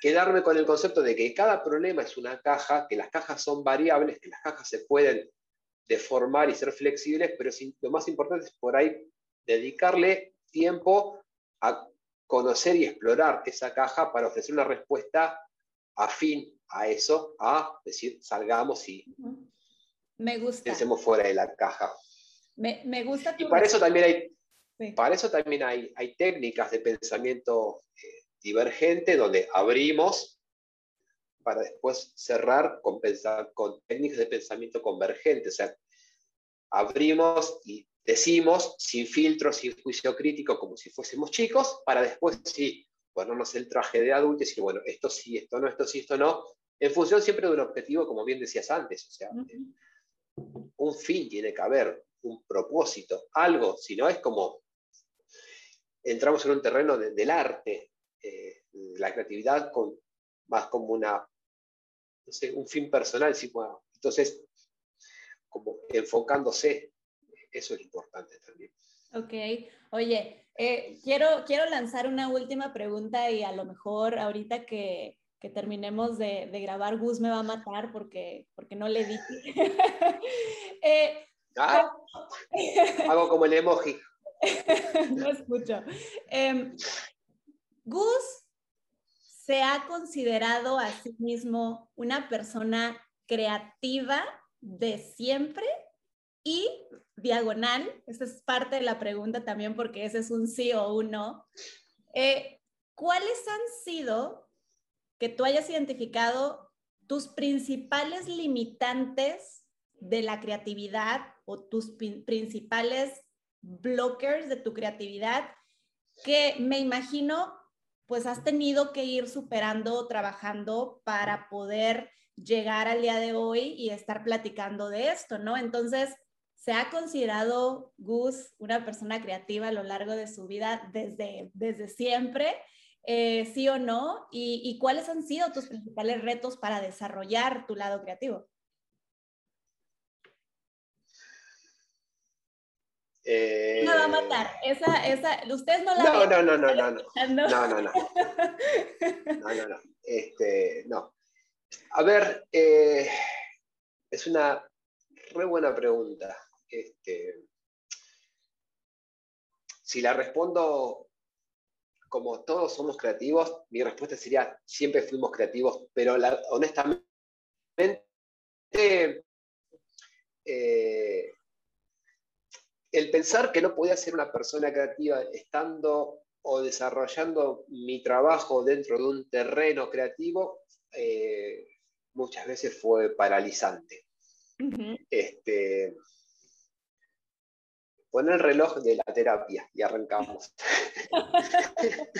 Speaker 1: quedarme con el concepto de que cada problema es una caja, que las cajas son variables, que las cajas se pueden deformar y ser flexibles, pero lo más importante es por ahí dedicarle tiempo a conocer y explorar esa caja para ofrecer una respuesta afín a eso, a decir, salgamos y
Speaker 2: me gusta.
Speaker 1: pensemos fuera de la caja.
Speaker 2: Me, me gusta.
Speaker 1: y para eso también hay, para eso también hay, hay técnicas de pensamiento eh, divergente donde abrimos para después cerrar con, con técnicas de pensamiento convergente. O sea, abrimos y decimos sin filtro, sin juicio crítico, como si fuésemos chicos, para después sí ponernos el traje de adulto y decir, bueno, esto sí, esto no, esto sí, esto no, en función siempre de un objetivo, como bien decías antes. O sea, un fin tiene que haber, un propósito, algo, si no es como entramos en un terreno del arte, eh, la creatividad con, más como una, no sé, un fin personal. Bueno, entonces, como enfocándose, eso es importante también.
Speaker 2: Ok, oye, eh, quiero, quiero lanzar una última pregunta y a lo mejor ahorita que, que terminemos de, de, grabar, Gus me va a matar porque, porque no le dije.
Speaker 1: eh, ah, hago como el emoji.
Speaker 2: no escucho. Em, Gus se ha considerado a sí mismo una persona creativa de siempre y diagonal, esa es parte de la pregunta también porque ese es un sí o un no. Eh, ¿Cuáles han sido que tú hayas identificado tus principales limitantes de la creatividad o tus principales blockers de tu creatividad que me imagino pues has tenido que ir superando, trabajando para poder llegar al día de hoy y estar platicando de esto, ¿no? Entonces, ¿se ha considerado Gus una persona creativa a lo largo de su vida desde, desde siempre? Eh, ¿Sí o no? ¿Y cuáles han sido tus principales retos para desarrollar tu lado creativo?
Speaker 1: Eh...
Speaker 2: va a matar. Esa, esa, ustedes no la
Speaker 1: no, no, no, no, no, no, no, no, no, no, no, no, este, no. A ver, eh, es una re buena pregunta. Este, si la respondo como todos somos creativos, mi respuesta sería siempre fuimos creativos, pero la, honestamente eh, el pensar que no podía ser una persona creativa estando o desarrollando mi trabajo dentro de un terreno creativo, eh, muchas veces fue paralizante. este, pon el reloj de la terapia y arrancamos.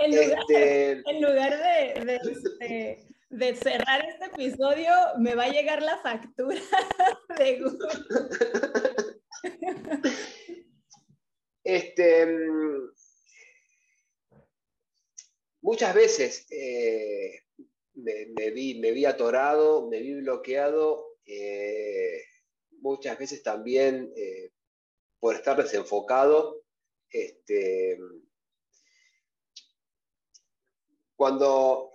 Speaker 2: en, lugar, este, de, este, de cerrar este episodio, me va a llegar la factura de Google.
Speaker 1: Este, mm, muchas veces eh, me, vi, atorado, me vi bloqueado, eh, muchas veces también eh, por estar desenfocado. Este, cuando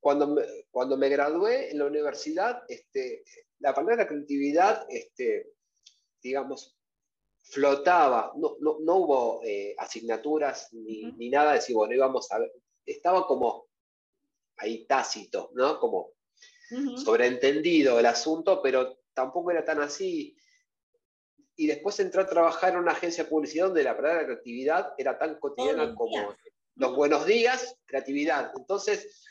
Speaker 1: cuando me, cuando me gradué en la universidad, este, la palabra creatividad, este, digamos, flotaba, no, no, hubo eh, asignaturas ni, ni, nada, decir, bueno, íbamos a ver, estaba como ahí tácito, ¿no? Como sobreentendido el asunto, pero tampoco era tan así. Y después entré a trabajar en una agencia de publicidad donde la palabra creatividad era tan cotidiana como los buenos días, creatividad. Entonces,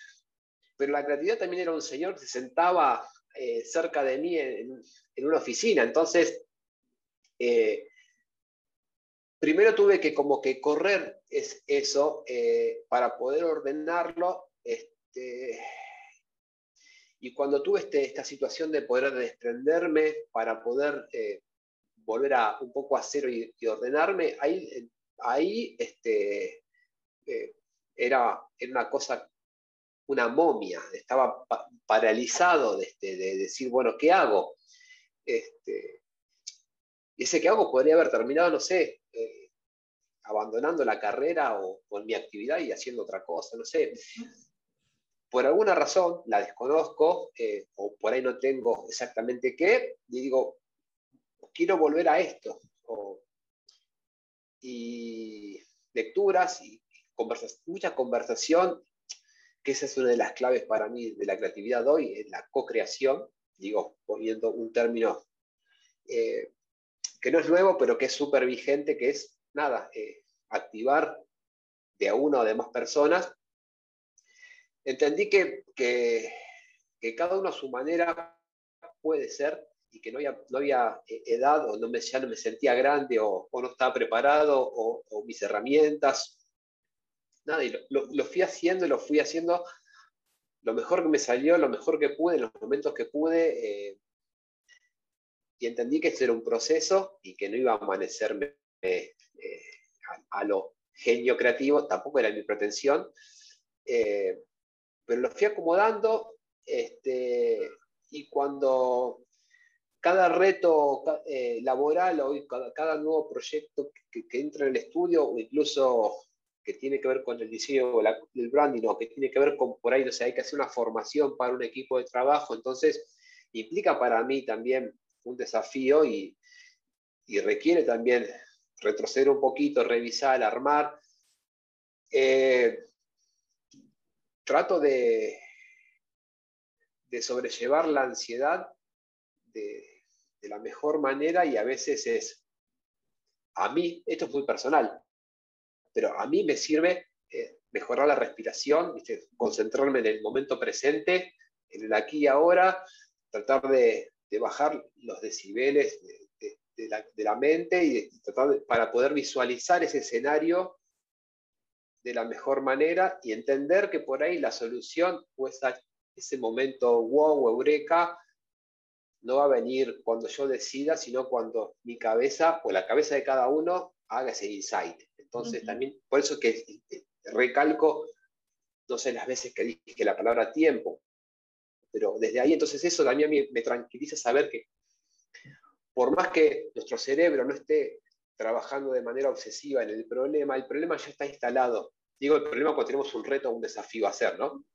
Speaker 1: pero la creatividad también era un señor que se sentaba eh, cerca de mí en, una oficina. Entonces, eh, primero tuve que como que correr es, eso eh, para poder ordenarlo. Este, y cuando tuve este, esta situación de poder desprenderme para poder volver a un poco a cero y, ordenarme, ahí, ahí este, era, era, una cosa una momia, estaba paralizado de, este, de, decir, bueno, ¿qué hago? Este, y ese qué hago podría haber terminado, no sé, eh, abandonando la carrera o, con mi actividad y haciendo otra cosa, no sé. Por alguna razón, la desconozco, eh, o por ahí no tengo exactamente qué, y digo, quiero volver a esto. y lecturas y mucha conversación que esa es una de las claves para mí de la creatividad hoy, es la co-creación, digo, poniendo un término eh, que no es nuevo, pero que es súper vigente, que es, nada, eh, activar de a una o de más personas. Entendí que, que, cada uno a su manera puede ser y que no había, no había eh, edad o no me, ya no me sentía grande o, no estaba preparado o, o mis herramientas nada, y lo, fui haciendo y lo fui haciendo lo mejor que me salió, lo mejor que pude, en los momentos que pude. Eh, y entendí que esto era un proceso y que no iba a amanecerme eh, a, lo genio creativo, tampoco era mi pretensión, eh, pero lo fui acomodando este, y cuando cada reto laboral o cada, nuevo proyecto que, entra en el estudio o incluso que tiene que ver con el diseño del branding o que tiene que ver con por ahí, o sea, hay que hacer una formación para un equipo de trabajo, entonces implica para mí también un desafío y, requiere también retroceder un poquito, revisar, armar. Eh, trato de sobrellevar la ansiedad de, la mejor manera y a veces es, a mí, esto es muy personal, pero a mí me sirve eh, mejorar la respiración, concentrarme en el momento presente, en el aquí y ahora, tratar de, bajar los decibeles de, la, mente y tratar para poder visualizar ese escenario de la mejor manera y entender que por ahí la solución o ese momento wow, eureka, no va a venir cuando yo decida, sino cuando mi cabeza o la cabeza de cada uno haga ese insight. Entonces, también, por eso que eh, recalco, no sé las veces que dije la palabra tiempo, pero desde ahí, entonces eso también me, me tranquiliza saber que por más que nuestro cerebro no esté trabajando de manera obsesiva en el problema, el problema ya está instalado. Digo el problema cuando tenemos un reto o un desafío a hacer, ¿no?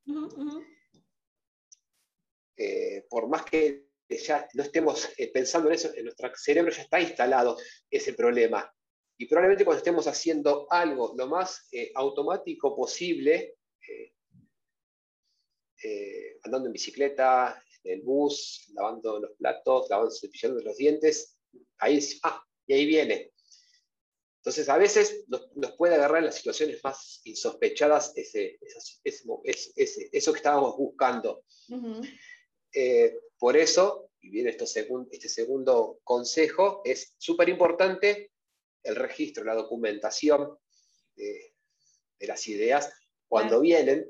Speaker 1: Eh, por más que ya no estemos eh, pensando en eso, en nuestro cerebro ya está instalado ese problema. Y probablemente cuando estemos haciendo algo lo más eh, automático posible, andando en bicicleta, en el bus, lavando los platos, lavando, cepillando los dientes, ahí, ah, y ahí viene. Entonces, a veces nos, puede agarrar en las situaciones más insospechadas ese, eso que estábamos buscando. Eh, por eso, y viene esto este segundo consejo, es súper importante el registro, la documentación de, las ideas cuando vienen.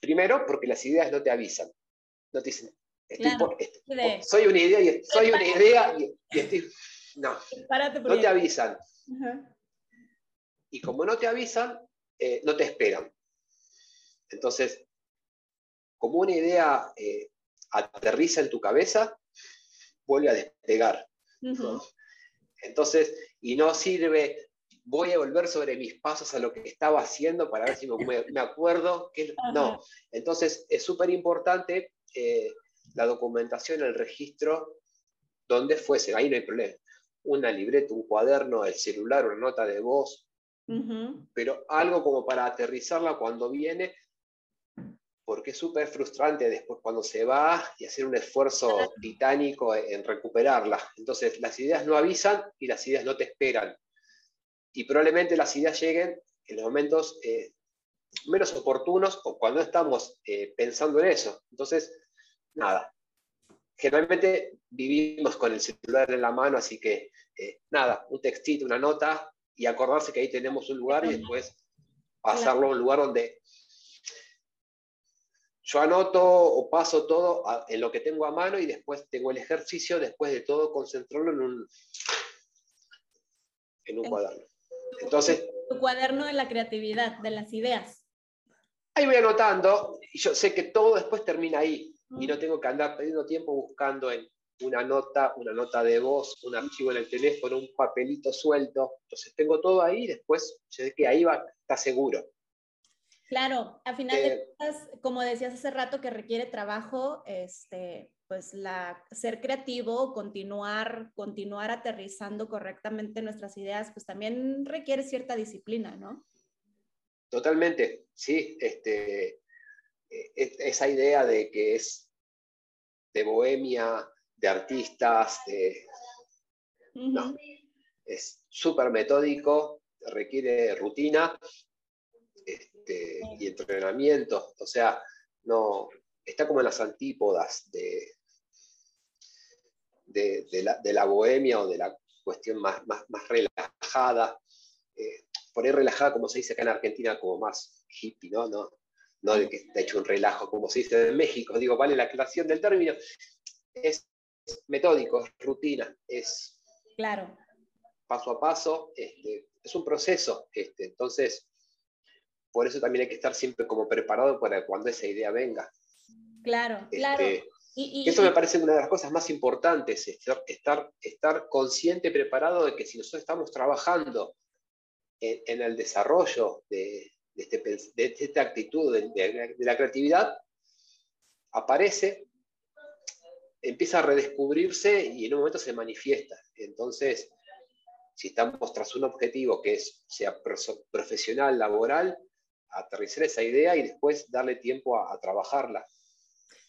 Speaker 1: Primero, porque las ideas no te avisan. No te dicen, soy una idea y soy una idea y, no, no te avisan. Y como no te avisan, eh, no te esperan. Entonces, como una idea eh, aterriza en tu cabeza, vuelve a despegar. Entonces, y no sirve, voy a volver sobre mis pasos a lo que estaba haciendo para ver si me, acuerdo. Que, no, entonces es súper importante eh, la documentación, el registro, donde fuese, ahí no hay problema. Una libreta, un cuaderno, el celular, una nota de voz, pero algo como para aterrizarla cuando viene porque es súper frustrante después cuando se va y hacer un esfuerzo titánico en recuperarla. Entonces, las ideas no avisan y las ideas no te esperan. Y probablemente las ideas lleguen en los momentos eh, menos oportunos o cuando estamos eh, pensando en eso. Entonces, nada. Generalmente vivimos con el celular en la mano, así que eh, nada, un textito, una nota y acordarse que ahí tenemos un lugar y después pasarlo a un lugar donde yo anoto o paso todo en lo que tengo a mano y después tengo el ejercicio, después de todo, concentrarlo en un, en un cuaderno. Entonces,
Speaker 2: tu cuaderno de la creatividad, de las ideas.
Speaker 1: Ahí voy anotando y yo sé que todo después termina ahí y no tengo que andar perdiendo tiempo buscando en una nota, una nota de voz, un archivo en el teléfono, un papelito suelto. Entonces tengo todo ahí y después sé que ahí va, está seguro.
Speaker 2: Claro, a final de eh, cuentas, como decías hace rato, que requiere trabajo, este, pues la, ser creativo, continuar, continuar aterrizando correctamente nuestras ideas, pues también requiere cierta disciplina, ¿no?
Speaker 1: Totalmente, sí. Este, e, e, esa idea de que es de bohemia, de artistas, es súper metódico, requiere rutina este, y entrenamiento, o sea, no, está como en las antípodas de, de, la, bohemia o de la cuestión más, más, relajada, eh, por ahí relajada como se dice acá en Argentina, como más hippie, ¿no? No, no de que está hecho un relajo como se dice en México, digo, vale la aclaración del término, es metódico, es rutina, es
Speaker 2: claro.
Speaker 1: paso a paso, este, es un proceso, este, entonces por eso también hay que estar siempre como preparado para cuando esa idea venga.
Speaker 2: Claro, este, claro.
Speaker 1: Y, eso me parece una de las cosas más importantes, estar, estar, estar consciente, preparado de que si nosotros estamos trabajando en, el desarrollo de, este, de esta actitud de, la creatividad, aparece empieza a redescubrirse y en un momento se manifiesta. Entonces, si estamos tras un objetivo que es, sea profesional, laboral, aterrizar esa idea y después darle tiempo a, trabajarla.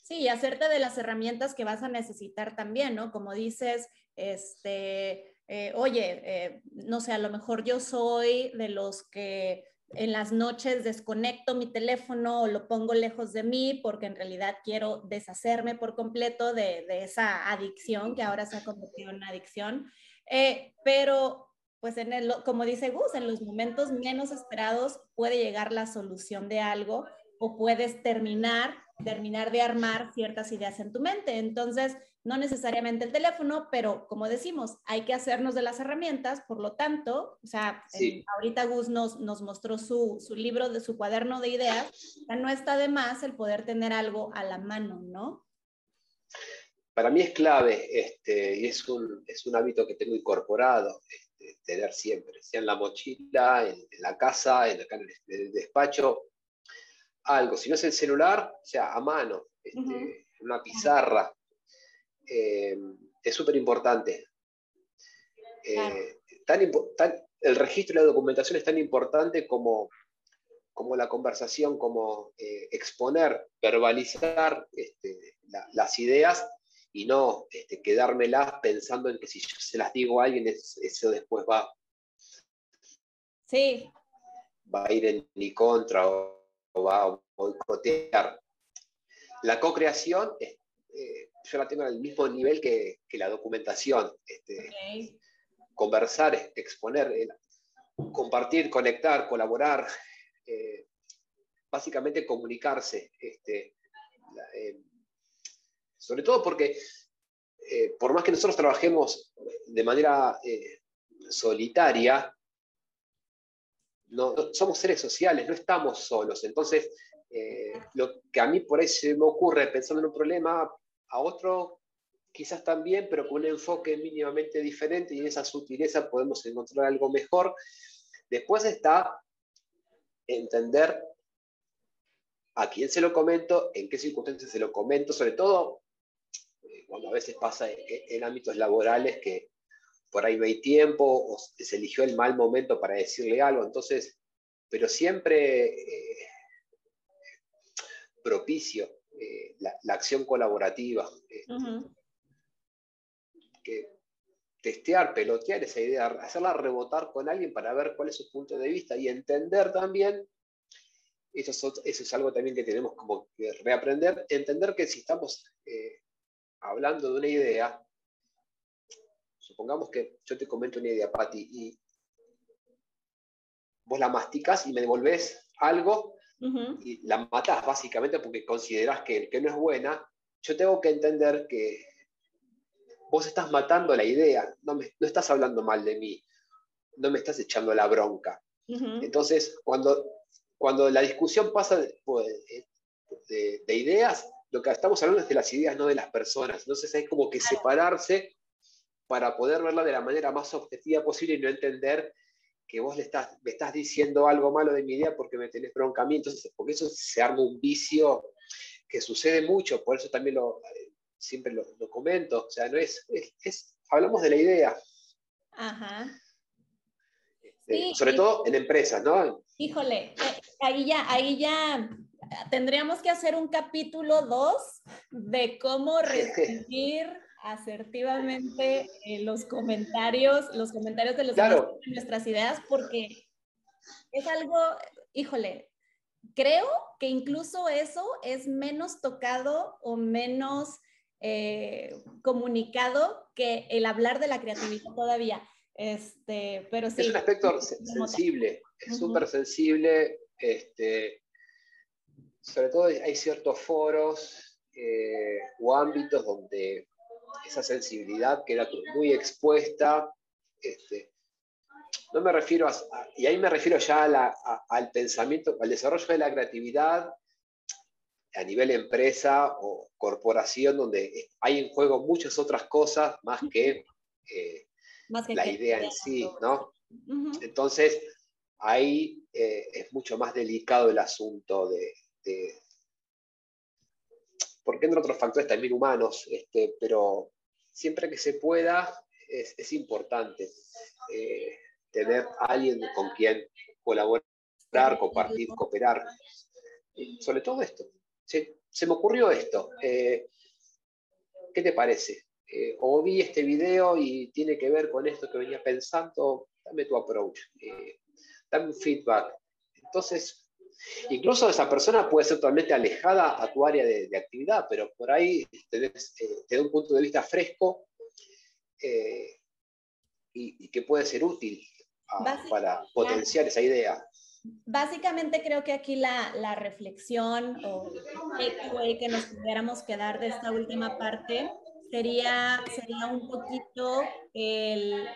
Speaker 2: Sí, y hacerte de las herramientas que vas a necesitar también, ¿no? Como dices, este, eh, oye, eh, no sé, a lo mejor yo soy de los que en las noches desconecto mi teléfono o lo pongo lejos de mí porque en realidad quiero deshacerme por completo de, esa adicción que ahora se ha convertido en una adicción. Eh, pero, pues, en el, como dice Gus, en los momentos menos esperados puede llegar la solución de algo o puedes terminar, terminar de armar ciertas ideas en tu mente. Entonces, no necesariamente el teléfono, pero como decimos, hay que hacernos de las herramientas, por lo tanto, o sea, ahorita Gus nos, nos mostró su, su, libro de su cuaderno de ideas, ya no está de más el poder tener algo a la mano, ¿no?
Speaker 1: Para mí es clave este, y es un, es un hábito que tengo incorporado, este, tener siempre, sea en la mochila, en, la casa, en, acá en el, despacho, algo. Si no es el celular, o sea, a mano, este, una pizarra, eh, es súper importante. Eh, el registro de la documentación es tan importante como, como la conversación, como eh, exponer, verbalizar este, las ideas y no este, quedármelas pensando en que si yo se las digo a alguien, eso después va,
Speaker 2: sí.
Speaker 1: va a ir en mi contra o, va a boicotear. La co-creación es yo la tengo al mismo nivel que, la documentación. Este, conversar, exponer, compartir, conectar, colaborar, eh, básicamente comunicarse. Este, eh, sobre todo porque, eh, por más que nosotros trabajemos de manera solitaria, no, somos seres sociales, no estamos solos. Entonces, lo que a mí por ahí se me ocurre pensando en un problema, a otro quizás también, pero con un enfoque mínimamente diferente y en esa sutileza podemos encontrar algo mejor. Después está entender a quién se lo comento, en qué circunstancias se lo comento, sobre todo eh, cuando a veces pasa en, ámbitos laborales que por ahí no hay tiempo o se eligió el mal momento para decirle algo, entonces, pero siempre eh, propicio eh, la, acción colaborativa. Este, que testear, pelotear esa idea, hacerla rebotar con alguien para ver cuál es su punto de vista y entender también, eso es, algo también que tenemos como que reaprender, entender que si estamos eh, hablando de una idea, supongamos que yo te comento una idea, Patti, y vos la masticas y me devolvés algo y la matas básicamente porque consideras que, que no es buena, yo tengo que entender que vos estás matando la idea, no, me, no estás hablando mal de mí, no me estás echando la bronca. Entonces, cuando, cuando la discusión pasa pues, de, de, ideas, lo que estamos hablando es de las ideas, no de las personas. Entonces hay como que separarse para poder verla de la manera más objetiva posible y no entender que vos le estás, me estás diciendo algo malo de mi idea porque me tenés bronca a mí, entonces, porque eso se arma un vicio que sucede mucho, por eso también lo, eh, siempre lo, comento, o sea, no es, es, hablamos de la idea.
Speaker 2: Ajá.
Speaker 1: Este, sobre todo en empresas, ¿no?
Speaker 2: Híjole, eh, ahí ya, ahí ya tendríamos que hacer un capítulo 2 de cómo recibir asertivamente eh, los comentarios, los comentarios de los
Speaker 1: claro.
Speaker 2: nuestras ideas, porque es algo, híjole, creo que incluso eso es menos tocado o menos eh, comunicado que el hablar de la creatividad todavía. Este, pero sí.
Speaker 1: Es un aspecto sensible, es súper sensible. Este, sobre todo hay ciertos foros eh, o ámbitos donde esa sensibilidad queda muy expuesta. Este, no me refiero a, y ahí me refiero ya al pensamiento, al desarrollo de la creatividad a nivel empresa o corporación, donde hay en juego muchas otras cosas más que, eh, la idea en sí, ¿no? Entonces, ahí eh, es mucho más delicado el asunto de, porque entran otros factores también humanos, este, pero siempre que se pueda es, importante eh, tener alguien con quien colaborar, compartir, cooperar. sobre todo esto. Se, me ocurrió esto. Eh, ¿Qué te parece? Eh, o vi este video y tiene que ver con esto que venía pensando, dame tu approach, eh, dame un feedback. Entonces, incluso esa persona puede ser totalmente alejada a tu área de, actividad, pero por ahí eh, te da un punto de vista fresco y, que puede ser útil ah, para potenciar esa idea.
Speaker 2: Básicamente creo que aquí la, la reflexión o el que nos pudiéramos quedar de esta última parte sería, sería un poquito el,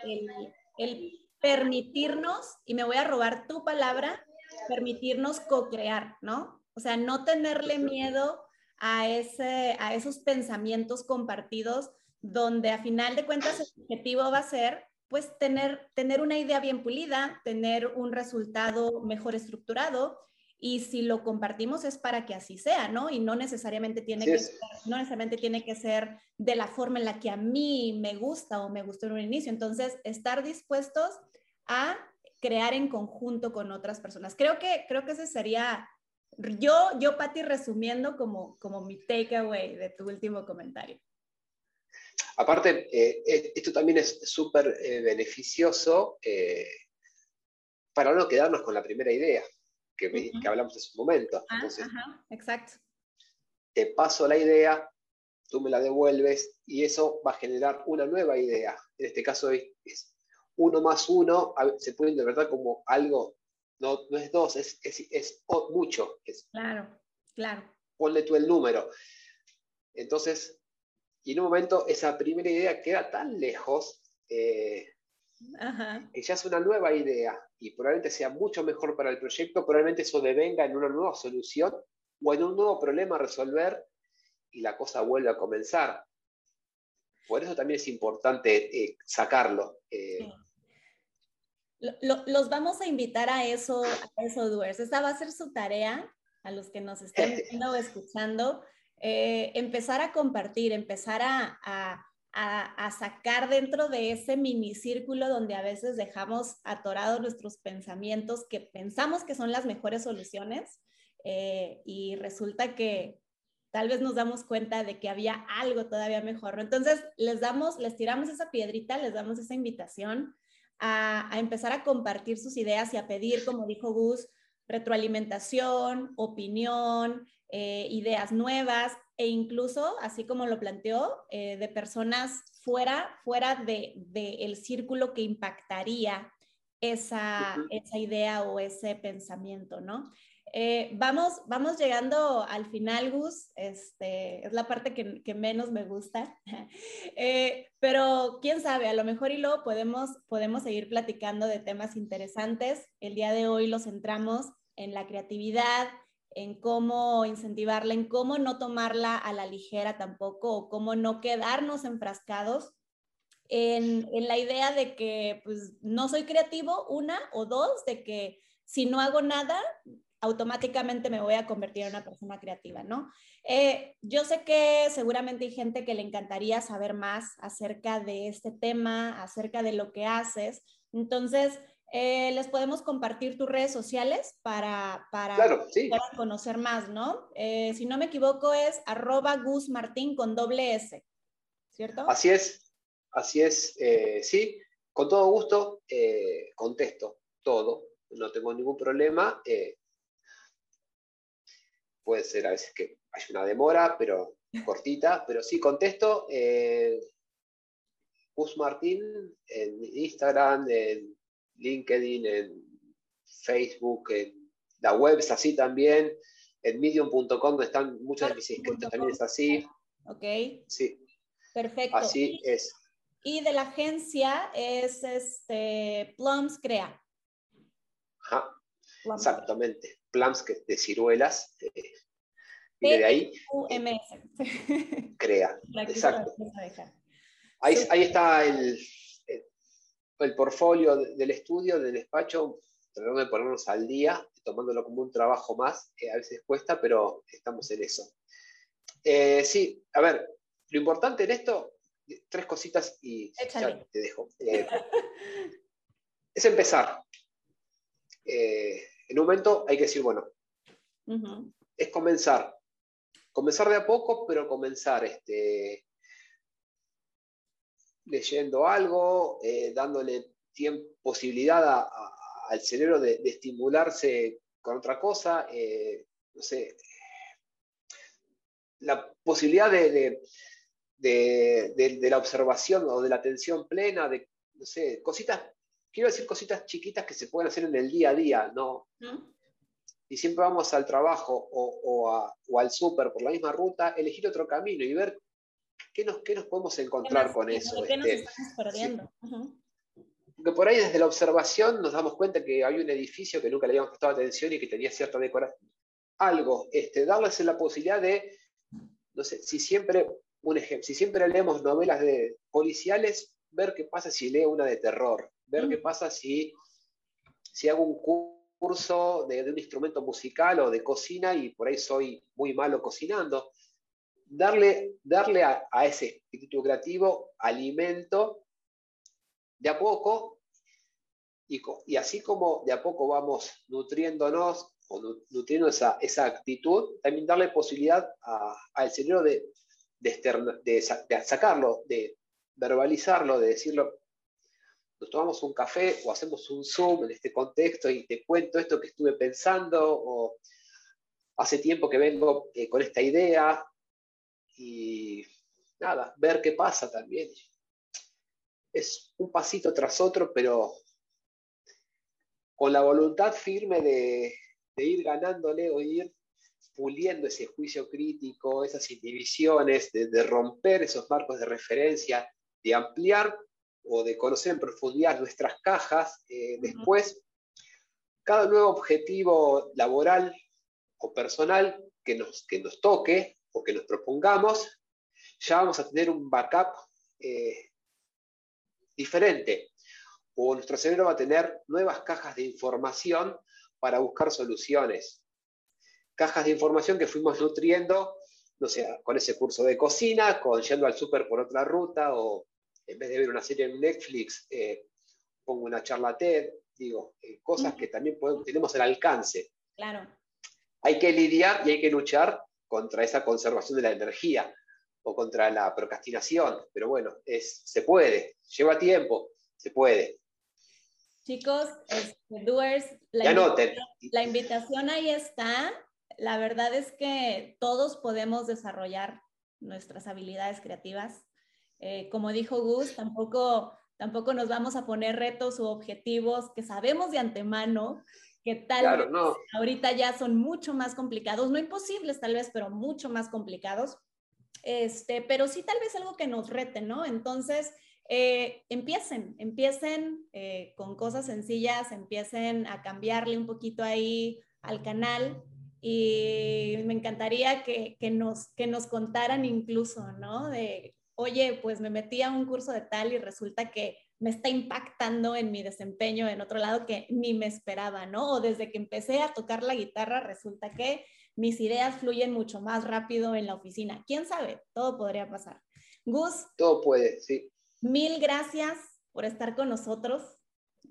Speaker 2: el, permitirnos, y me voy a robar tu palabra, permitirnos co-crear, ¿no? O sea, no tenerle miedo a, ese, a esos pensamientos compartidos donde a final de cuentas el objetivo va a ser pues tener, tener una idea bien pulida, tener un resultado mejor estructurado y si lo compartimos es para que así sea, ¿no? Y no necesariamente tiene, que ser, no necesariamente tiene que ser de la forma en la que a mí me gusta o me gustó en un inicio. Entonces, estar dispuestos a crear en conjunto con otras personas. Creo que, creo que ese sería, yo, yo Patti, resumiendo como, como mi takeaway de tu último comentario.
Speaker 1: Aparte, eh, eh, esto también es súper eh, beneficioso para no quedarnos con la primera idea que, hablamos en su momento.
Speaker 2: Ah, exacto.
Speaker 1: Te paso la idea, tú me la devuelves y eso va a generar una nueva idea. En este caso es, uno más uno, se puede interpretar como algo, no, no es dos, es, es, mucho.
Speaker 2: claro, claro.
Speaker 1: Ponle tú el número. Entonces, y en un momento esa primera idea queda tan lejos eh, que ya es una nueva idea y probablemente sea mucho mejor para el proyecto, probablemente eso devenga en una nueva solución o en un nuevo problema a resolver y la cosa vuelve a comenzar. Por eso también es importante eh, sacarlo. Eh.
Speaker 2: los vamos a invitar a eso, a eso, Doers. Esta va a ser su tarea a los que nos estén viendo o escuchando. Eh, empezar a compartir, empezar a a, sacar dentro de ese minicírculo donde a veces dejamos atorados nuestros pensamientos que pensamos que son las mejores soluciones eh, y resulta que tal vez nos damos cuenta de que había algo todavía mejor. Entonces, les damos, les tiramos esa piedrita, les damos esa invitación a, empezar a compartir sus ideas y a pedir, como dijo Gus, retroalimentación, opinión, eh, ideas nuevas e incluso, así como lo planteó, eh, de personas fuera, fuera del de, el círculo que impactaría esa, esa, idea o ese pensamiento, ¿no? Eh, vamos, vamos llegando al final, Gus. Este, es la parte que, que menos me gusta. Eh, pero quién sabe, a lo mejor y luego podemos, podemos seguir platicando de temas interesantes. El día de hoy lo centramos en la creatividad, en cómo incentivarla, en cómo no tomarla a la ligera tampoco, o cómo no quedarnos enfrascados en, en, la idea de que pues, no soy creativo, una, o dos, de que si no hago nada, automáticamente me voy a convertir en una persona creativa, ¿no? Eh, yo sé que seguramente hay gente que le encantaría saber más acerca de este tema, acerca de lo que haces. Entonces, eh, les podemos compartir tus redes sociales para, para, conocer más, ¿no? Eh, si no me equivoco es arroba gusmartin con doble S, ¿cierto?
Speaker 1: Así es, así es, eh, sí, con todo gusto contesto todo, no tengo ningún problema. Puede ser a veces que hay una demora, pero cortita, pero sí contesto. Gus Martín en Instagram, en LinkedIn, en Facebook, en la web es así también, en medium.com donde están muchos de mis inscritos también es así.
Speaker 2: Ok.
Speaker 1: Sí.
Speaker 2: Perfecto.
Speaker 1: Así es.
Speaker 2: Y de la agencia es este Plums Crea.
Speaker 1: Ajá. Exactamente. Plums de ciruelas. Eh, de ahí. Crea. Exacto. Ahí, ahí está el, el portfolio del estudio, del despacho, tratando de ponernos al día, tomándolo como un trabajo más, a veces cuesta, pero estamos en eso. Eh, sí, a ver, lo importante en esto, tres cositas y
Speaker 2: ya
Speaker 1: te dejo. Eh, es empezar. Eh, en un momento hay que decir, bueno, es comenzar. Comenzar de a poco, pero comenzar este, leyendo algo, dándole tiempo, posibilidad al cerebro de, estimularse con otra cosa, no sé, la posibilidad de, de, la observación o de la atención plena, de, no sé, cositas, quiero decir cositas chiquitas que se pueden hacer en el día a día, ¿no? Y siempre vamos al trabajo o, al súper por la misma ruta, elegir otro camino y ver qué nos, qué nos podemos encontrar con eso.
Speaker 2: ¿Qué nos este, estamos perdiendo?
Speaker 1: Porque por ahí desde la observación nos damos cuenta que hay un edificio que nunca le habíamos prestado atención y que tenía cierta decoración. Algo, este, darles la posibilidad de no sé, si siempre, un ejemplo, si siempre leemos novelas de policiales, ver qué pasa si leo una de terror, ver qué pasa si, si hago un curso de, un instrumento musical o de cocina y por ahí soy muy malo cocinando. Darle, darle a, ese espíritu creativo alimento de a poco y, y, así como de a poco vamos nutriéndonos nutriendo esa, esa actitud, también darle posibilidad al cerebro de, de, sacarlo, de verbalizarlo, de decirlo, tomamos un café o hacemos un Zoom en este contexto y te cuento esto que estuve pensando o hace tiempo que vengo eh, con esta idea y nada, ver qué pasa también. Es un pasito tras otro, pero con la voluntad firme de, ir ganándole o ir puliendo ese juicio crítico, esas inhibiciones, de, romper esos marcos de referencia, de ampliar o de conocer en profundidad nuestras cajas. Eh, después, cada nuevo objetivo laboral o personal que nos, que nos toque o que nos propongamos, ya vamos a tener un backup eh, diferente. O nuestro cerebro va a tener nuevas cajas de información para buscar soluciones. Cajas de información que fuimos nutriendo, no sé, con ese curso de cocina, con yendo al súper por otra ruta, o en vez de ver una serie en Netflix, eh, pongo una charla TED, digo, eh, cosas que también tenemos al alcance.
Speaker 2: Claro.
Speaker 1: Hay que lidiar y hay que luchar contra esa conservación de la energía o contra la procrastinación, pero bueno, es, se puede, lleva tiempo, se puede.
Speaker 2: Chicos, este, doers, la, invitación, ahí está. La verdad es que todos podemos desarrollar nuestras habilidades creativas. Eh, como dijo Gus, tampoco, tampoco nos vamos a poner retos u objetivos que sabemos de antemano que tal ahorita ya son mucho más complicados, no imposibles tal vez, pero mucho más complicados. Este, pero sí tal vez algo que nos rete, ¿no? Entonces, eh, empiecen, empiecen eh, con cosas sencillas, empiecen a cambiarle un poquito ahí al canal y me encantaría que, nos, que nos contaran incluso, ¿no? De, oye, pues me metí a un curso de tal y resulta que me está impactando en mi desempeño en otro lado que ni me esperaba, ¿no? O desde que empecé a tocar la guitarra resulta que mis ideas fluyen mucho más rápido en la oficina. ¿Quién sabe? Todo podría pasar. Gus.
Speaker 1: Todo puede, sí.
Speaker 2: Mil gracias por estar con nosotros.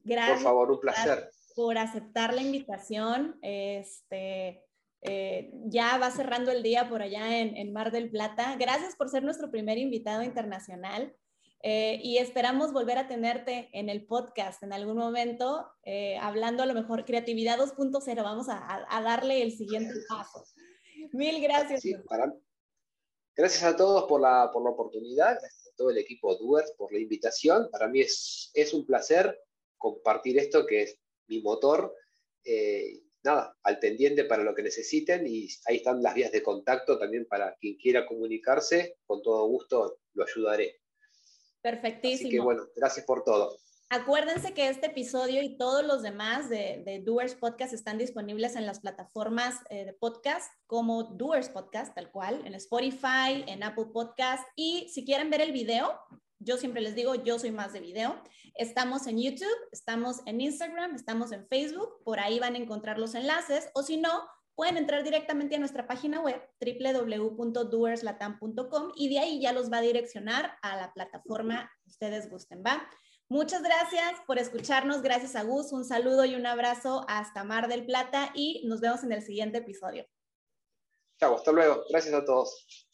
Speaker 2: Gracias.
Speaker 1: Por favor, un placer.
Speaker 2: Por aceptar la invitación. Este, eh, ya va cerrando el día por allá en, Mar del Plata. Gracias por ser nuestro primer invitado internacional. Eh, y esperamos volver a tenerte en el podcast en algún momento, eh, hablando a lo mejor creatividad 2.0. Vamos a, darle el siguiente paso. Mil gracias.
Speaker 1: Gracias a todos por la, por la oportunidad todo el equipo Duers por la invitación. Para mí es, es un placer compartir esto que es mi motor. Eh, nada, al pendiente para lo que necesiten y ahí están las vías de contacto también para quien quiera comunicarse. Con todo gusto lo ayudaré.
Speaker 2: Perfectísimo.
Speaker 1: Así que bueno, gracias por todo.
Speaker 2: Acuérdense que este episodio y todos los demás de, de Doers Podcast están disponibles en las plataformas eh, de podcast como Doers Podcast, tal cual, en Spotify, en Apple Podcast. Y si quieren ver el video, yo siempre les digo, yo soy más de video. Estamos en YouTube, estamos en Instagram, estamos en Facebook, por ahí van a encontrar los enlaces. O si no, pueden entrar directamente a nuestra página web www.doerslatam.com y de ahí ya los va a direccionar a la plataforma que ustedes gusten, ¿va? Muchas gracias por escucharnos, gracias a Gus, un saludo y un abrazo hasta Mar del Plata y nos vemos en el siguiente episodio.
Speaker 1: Chao, hasta luego, gracias a todos.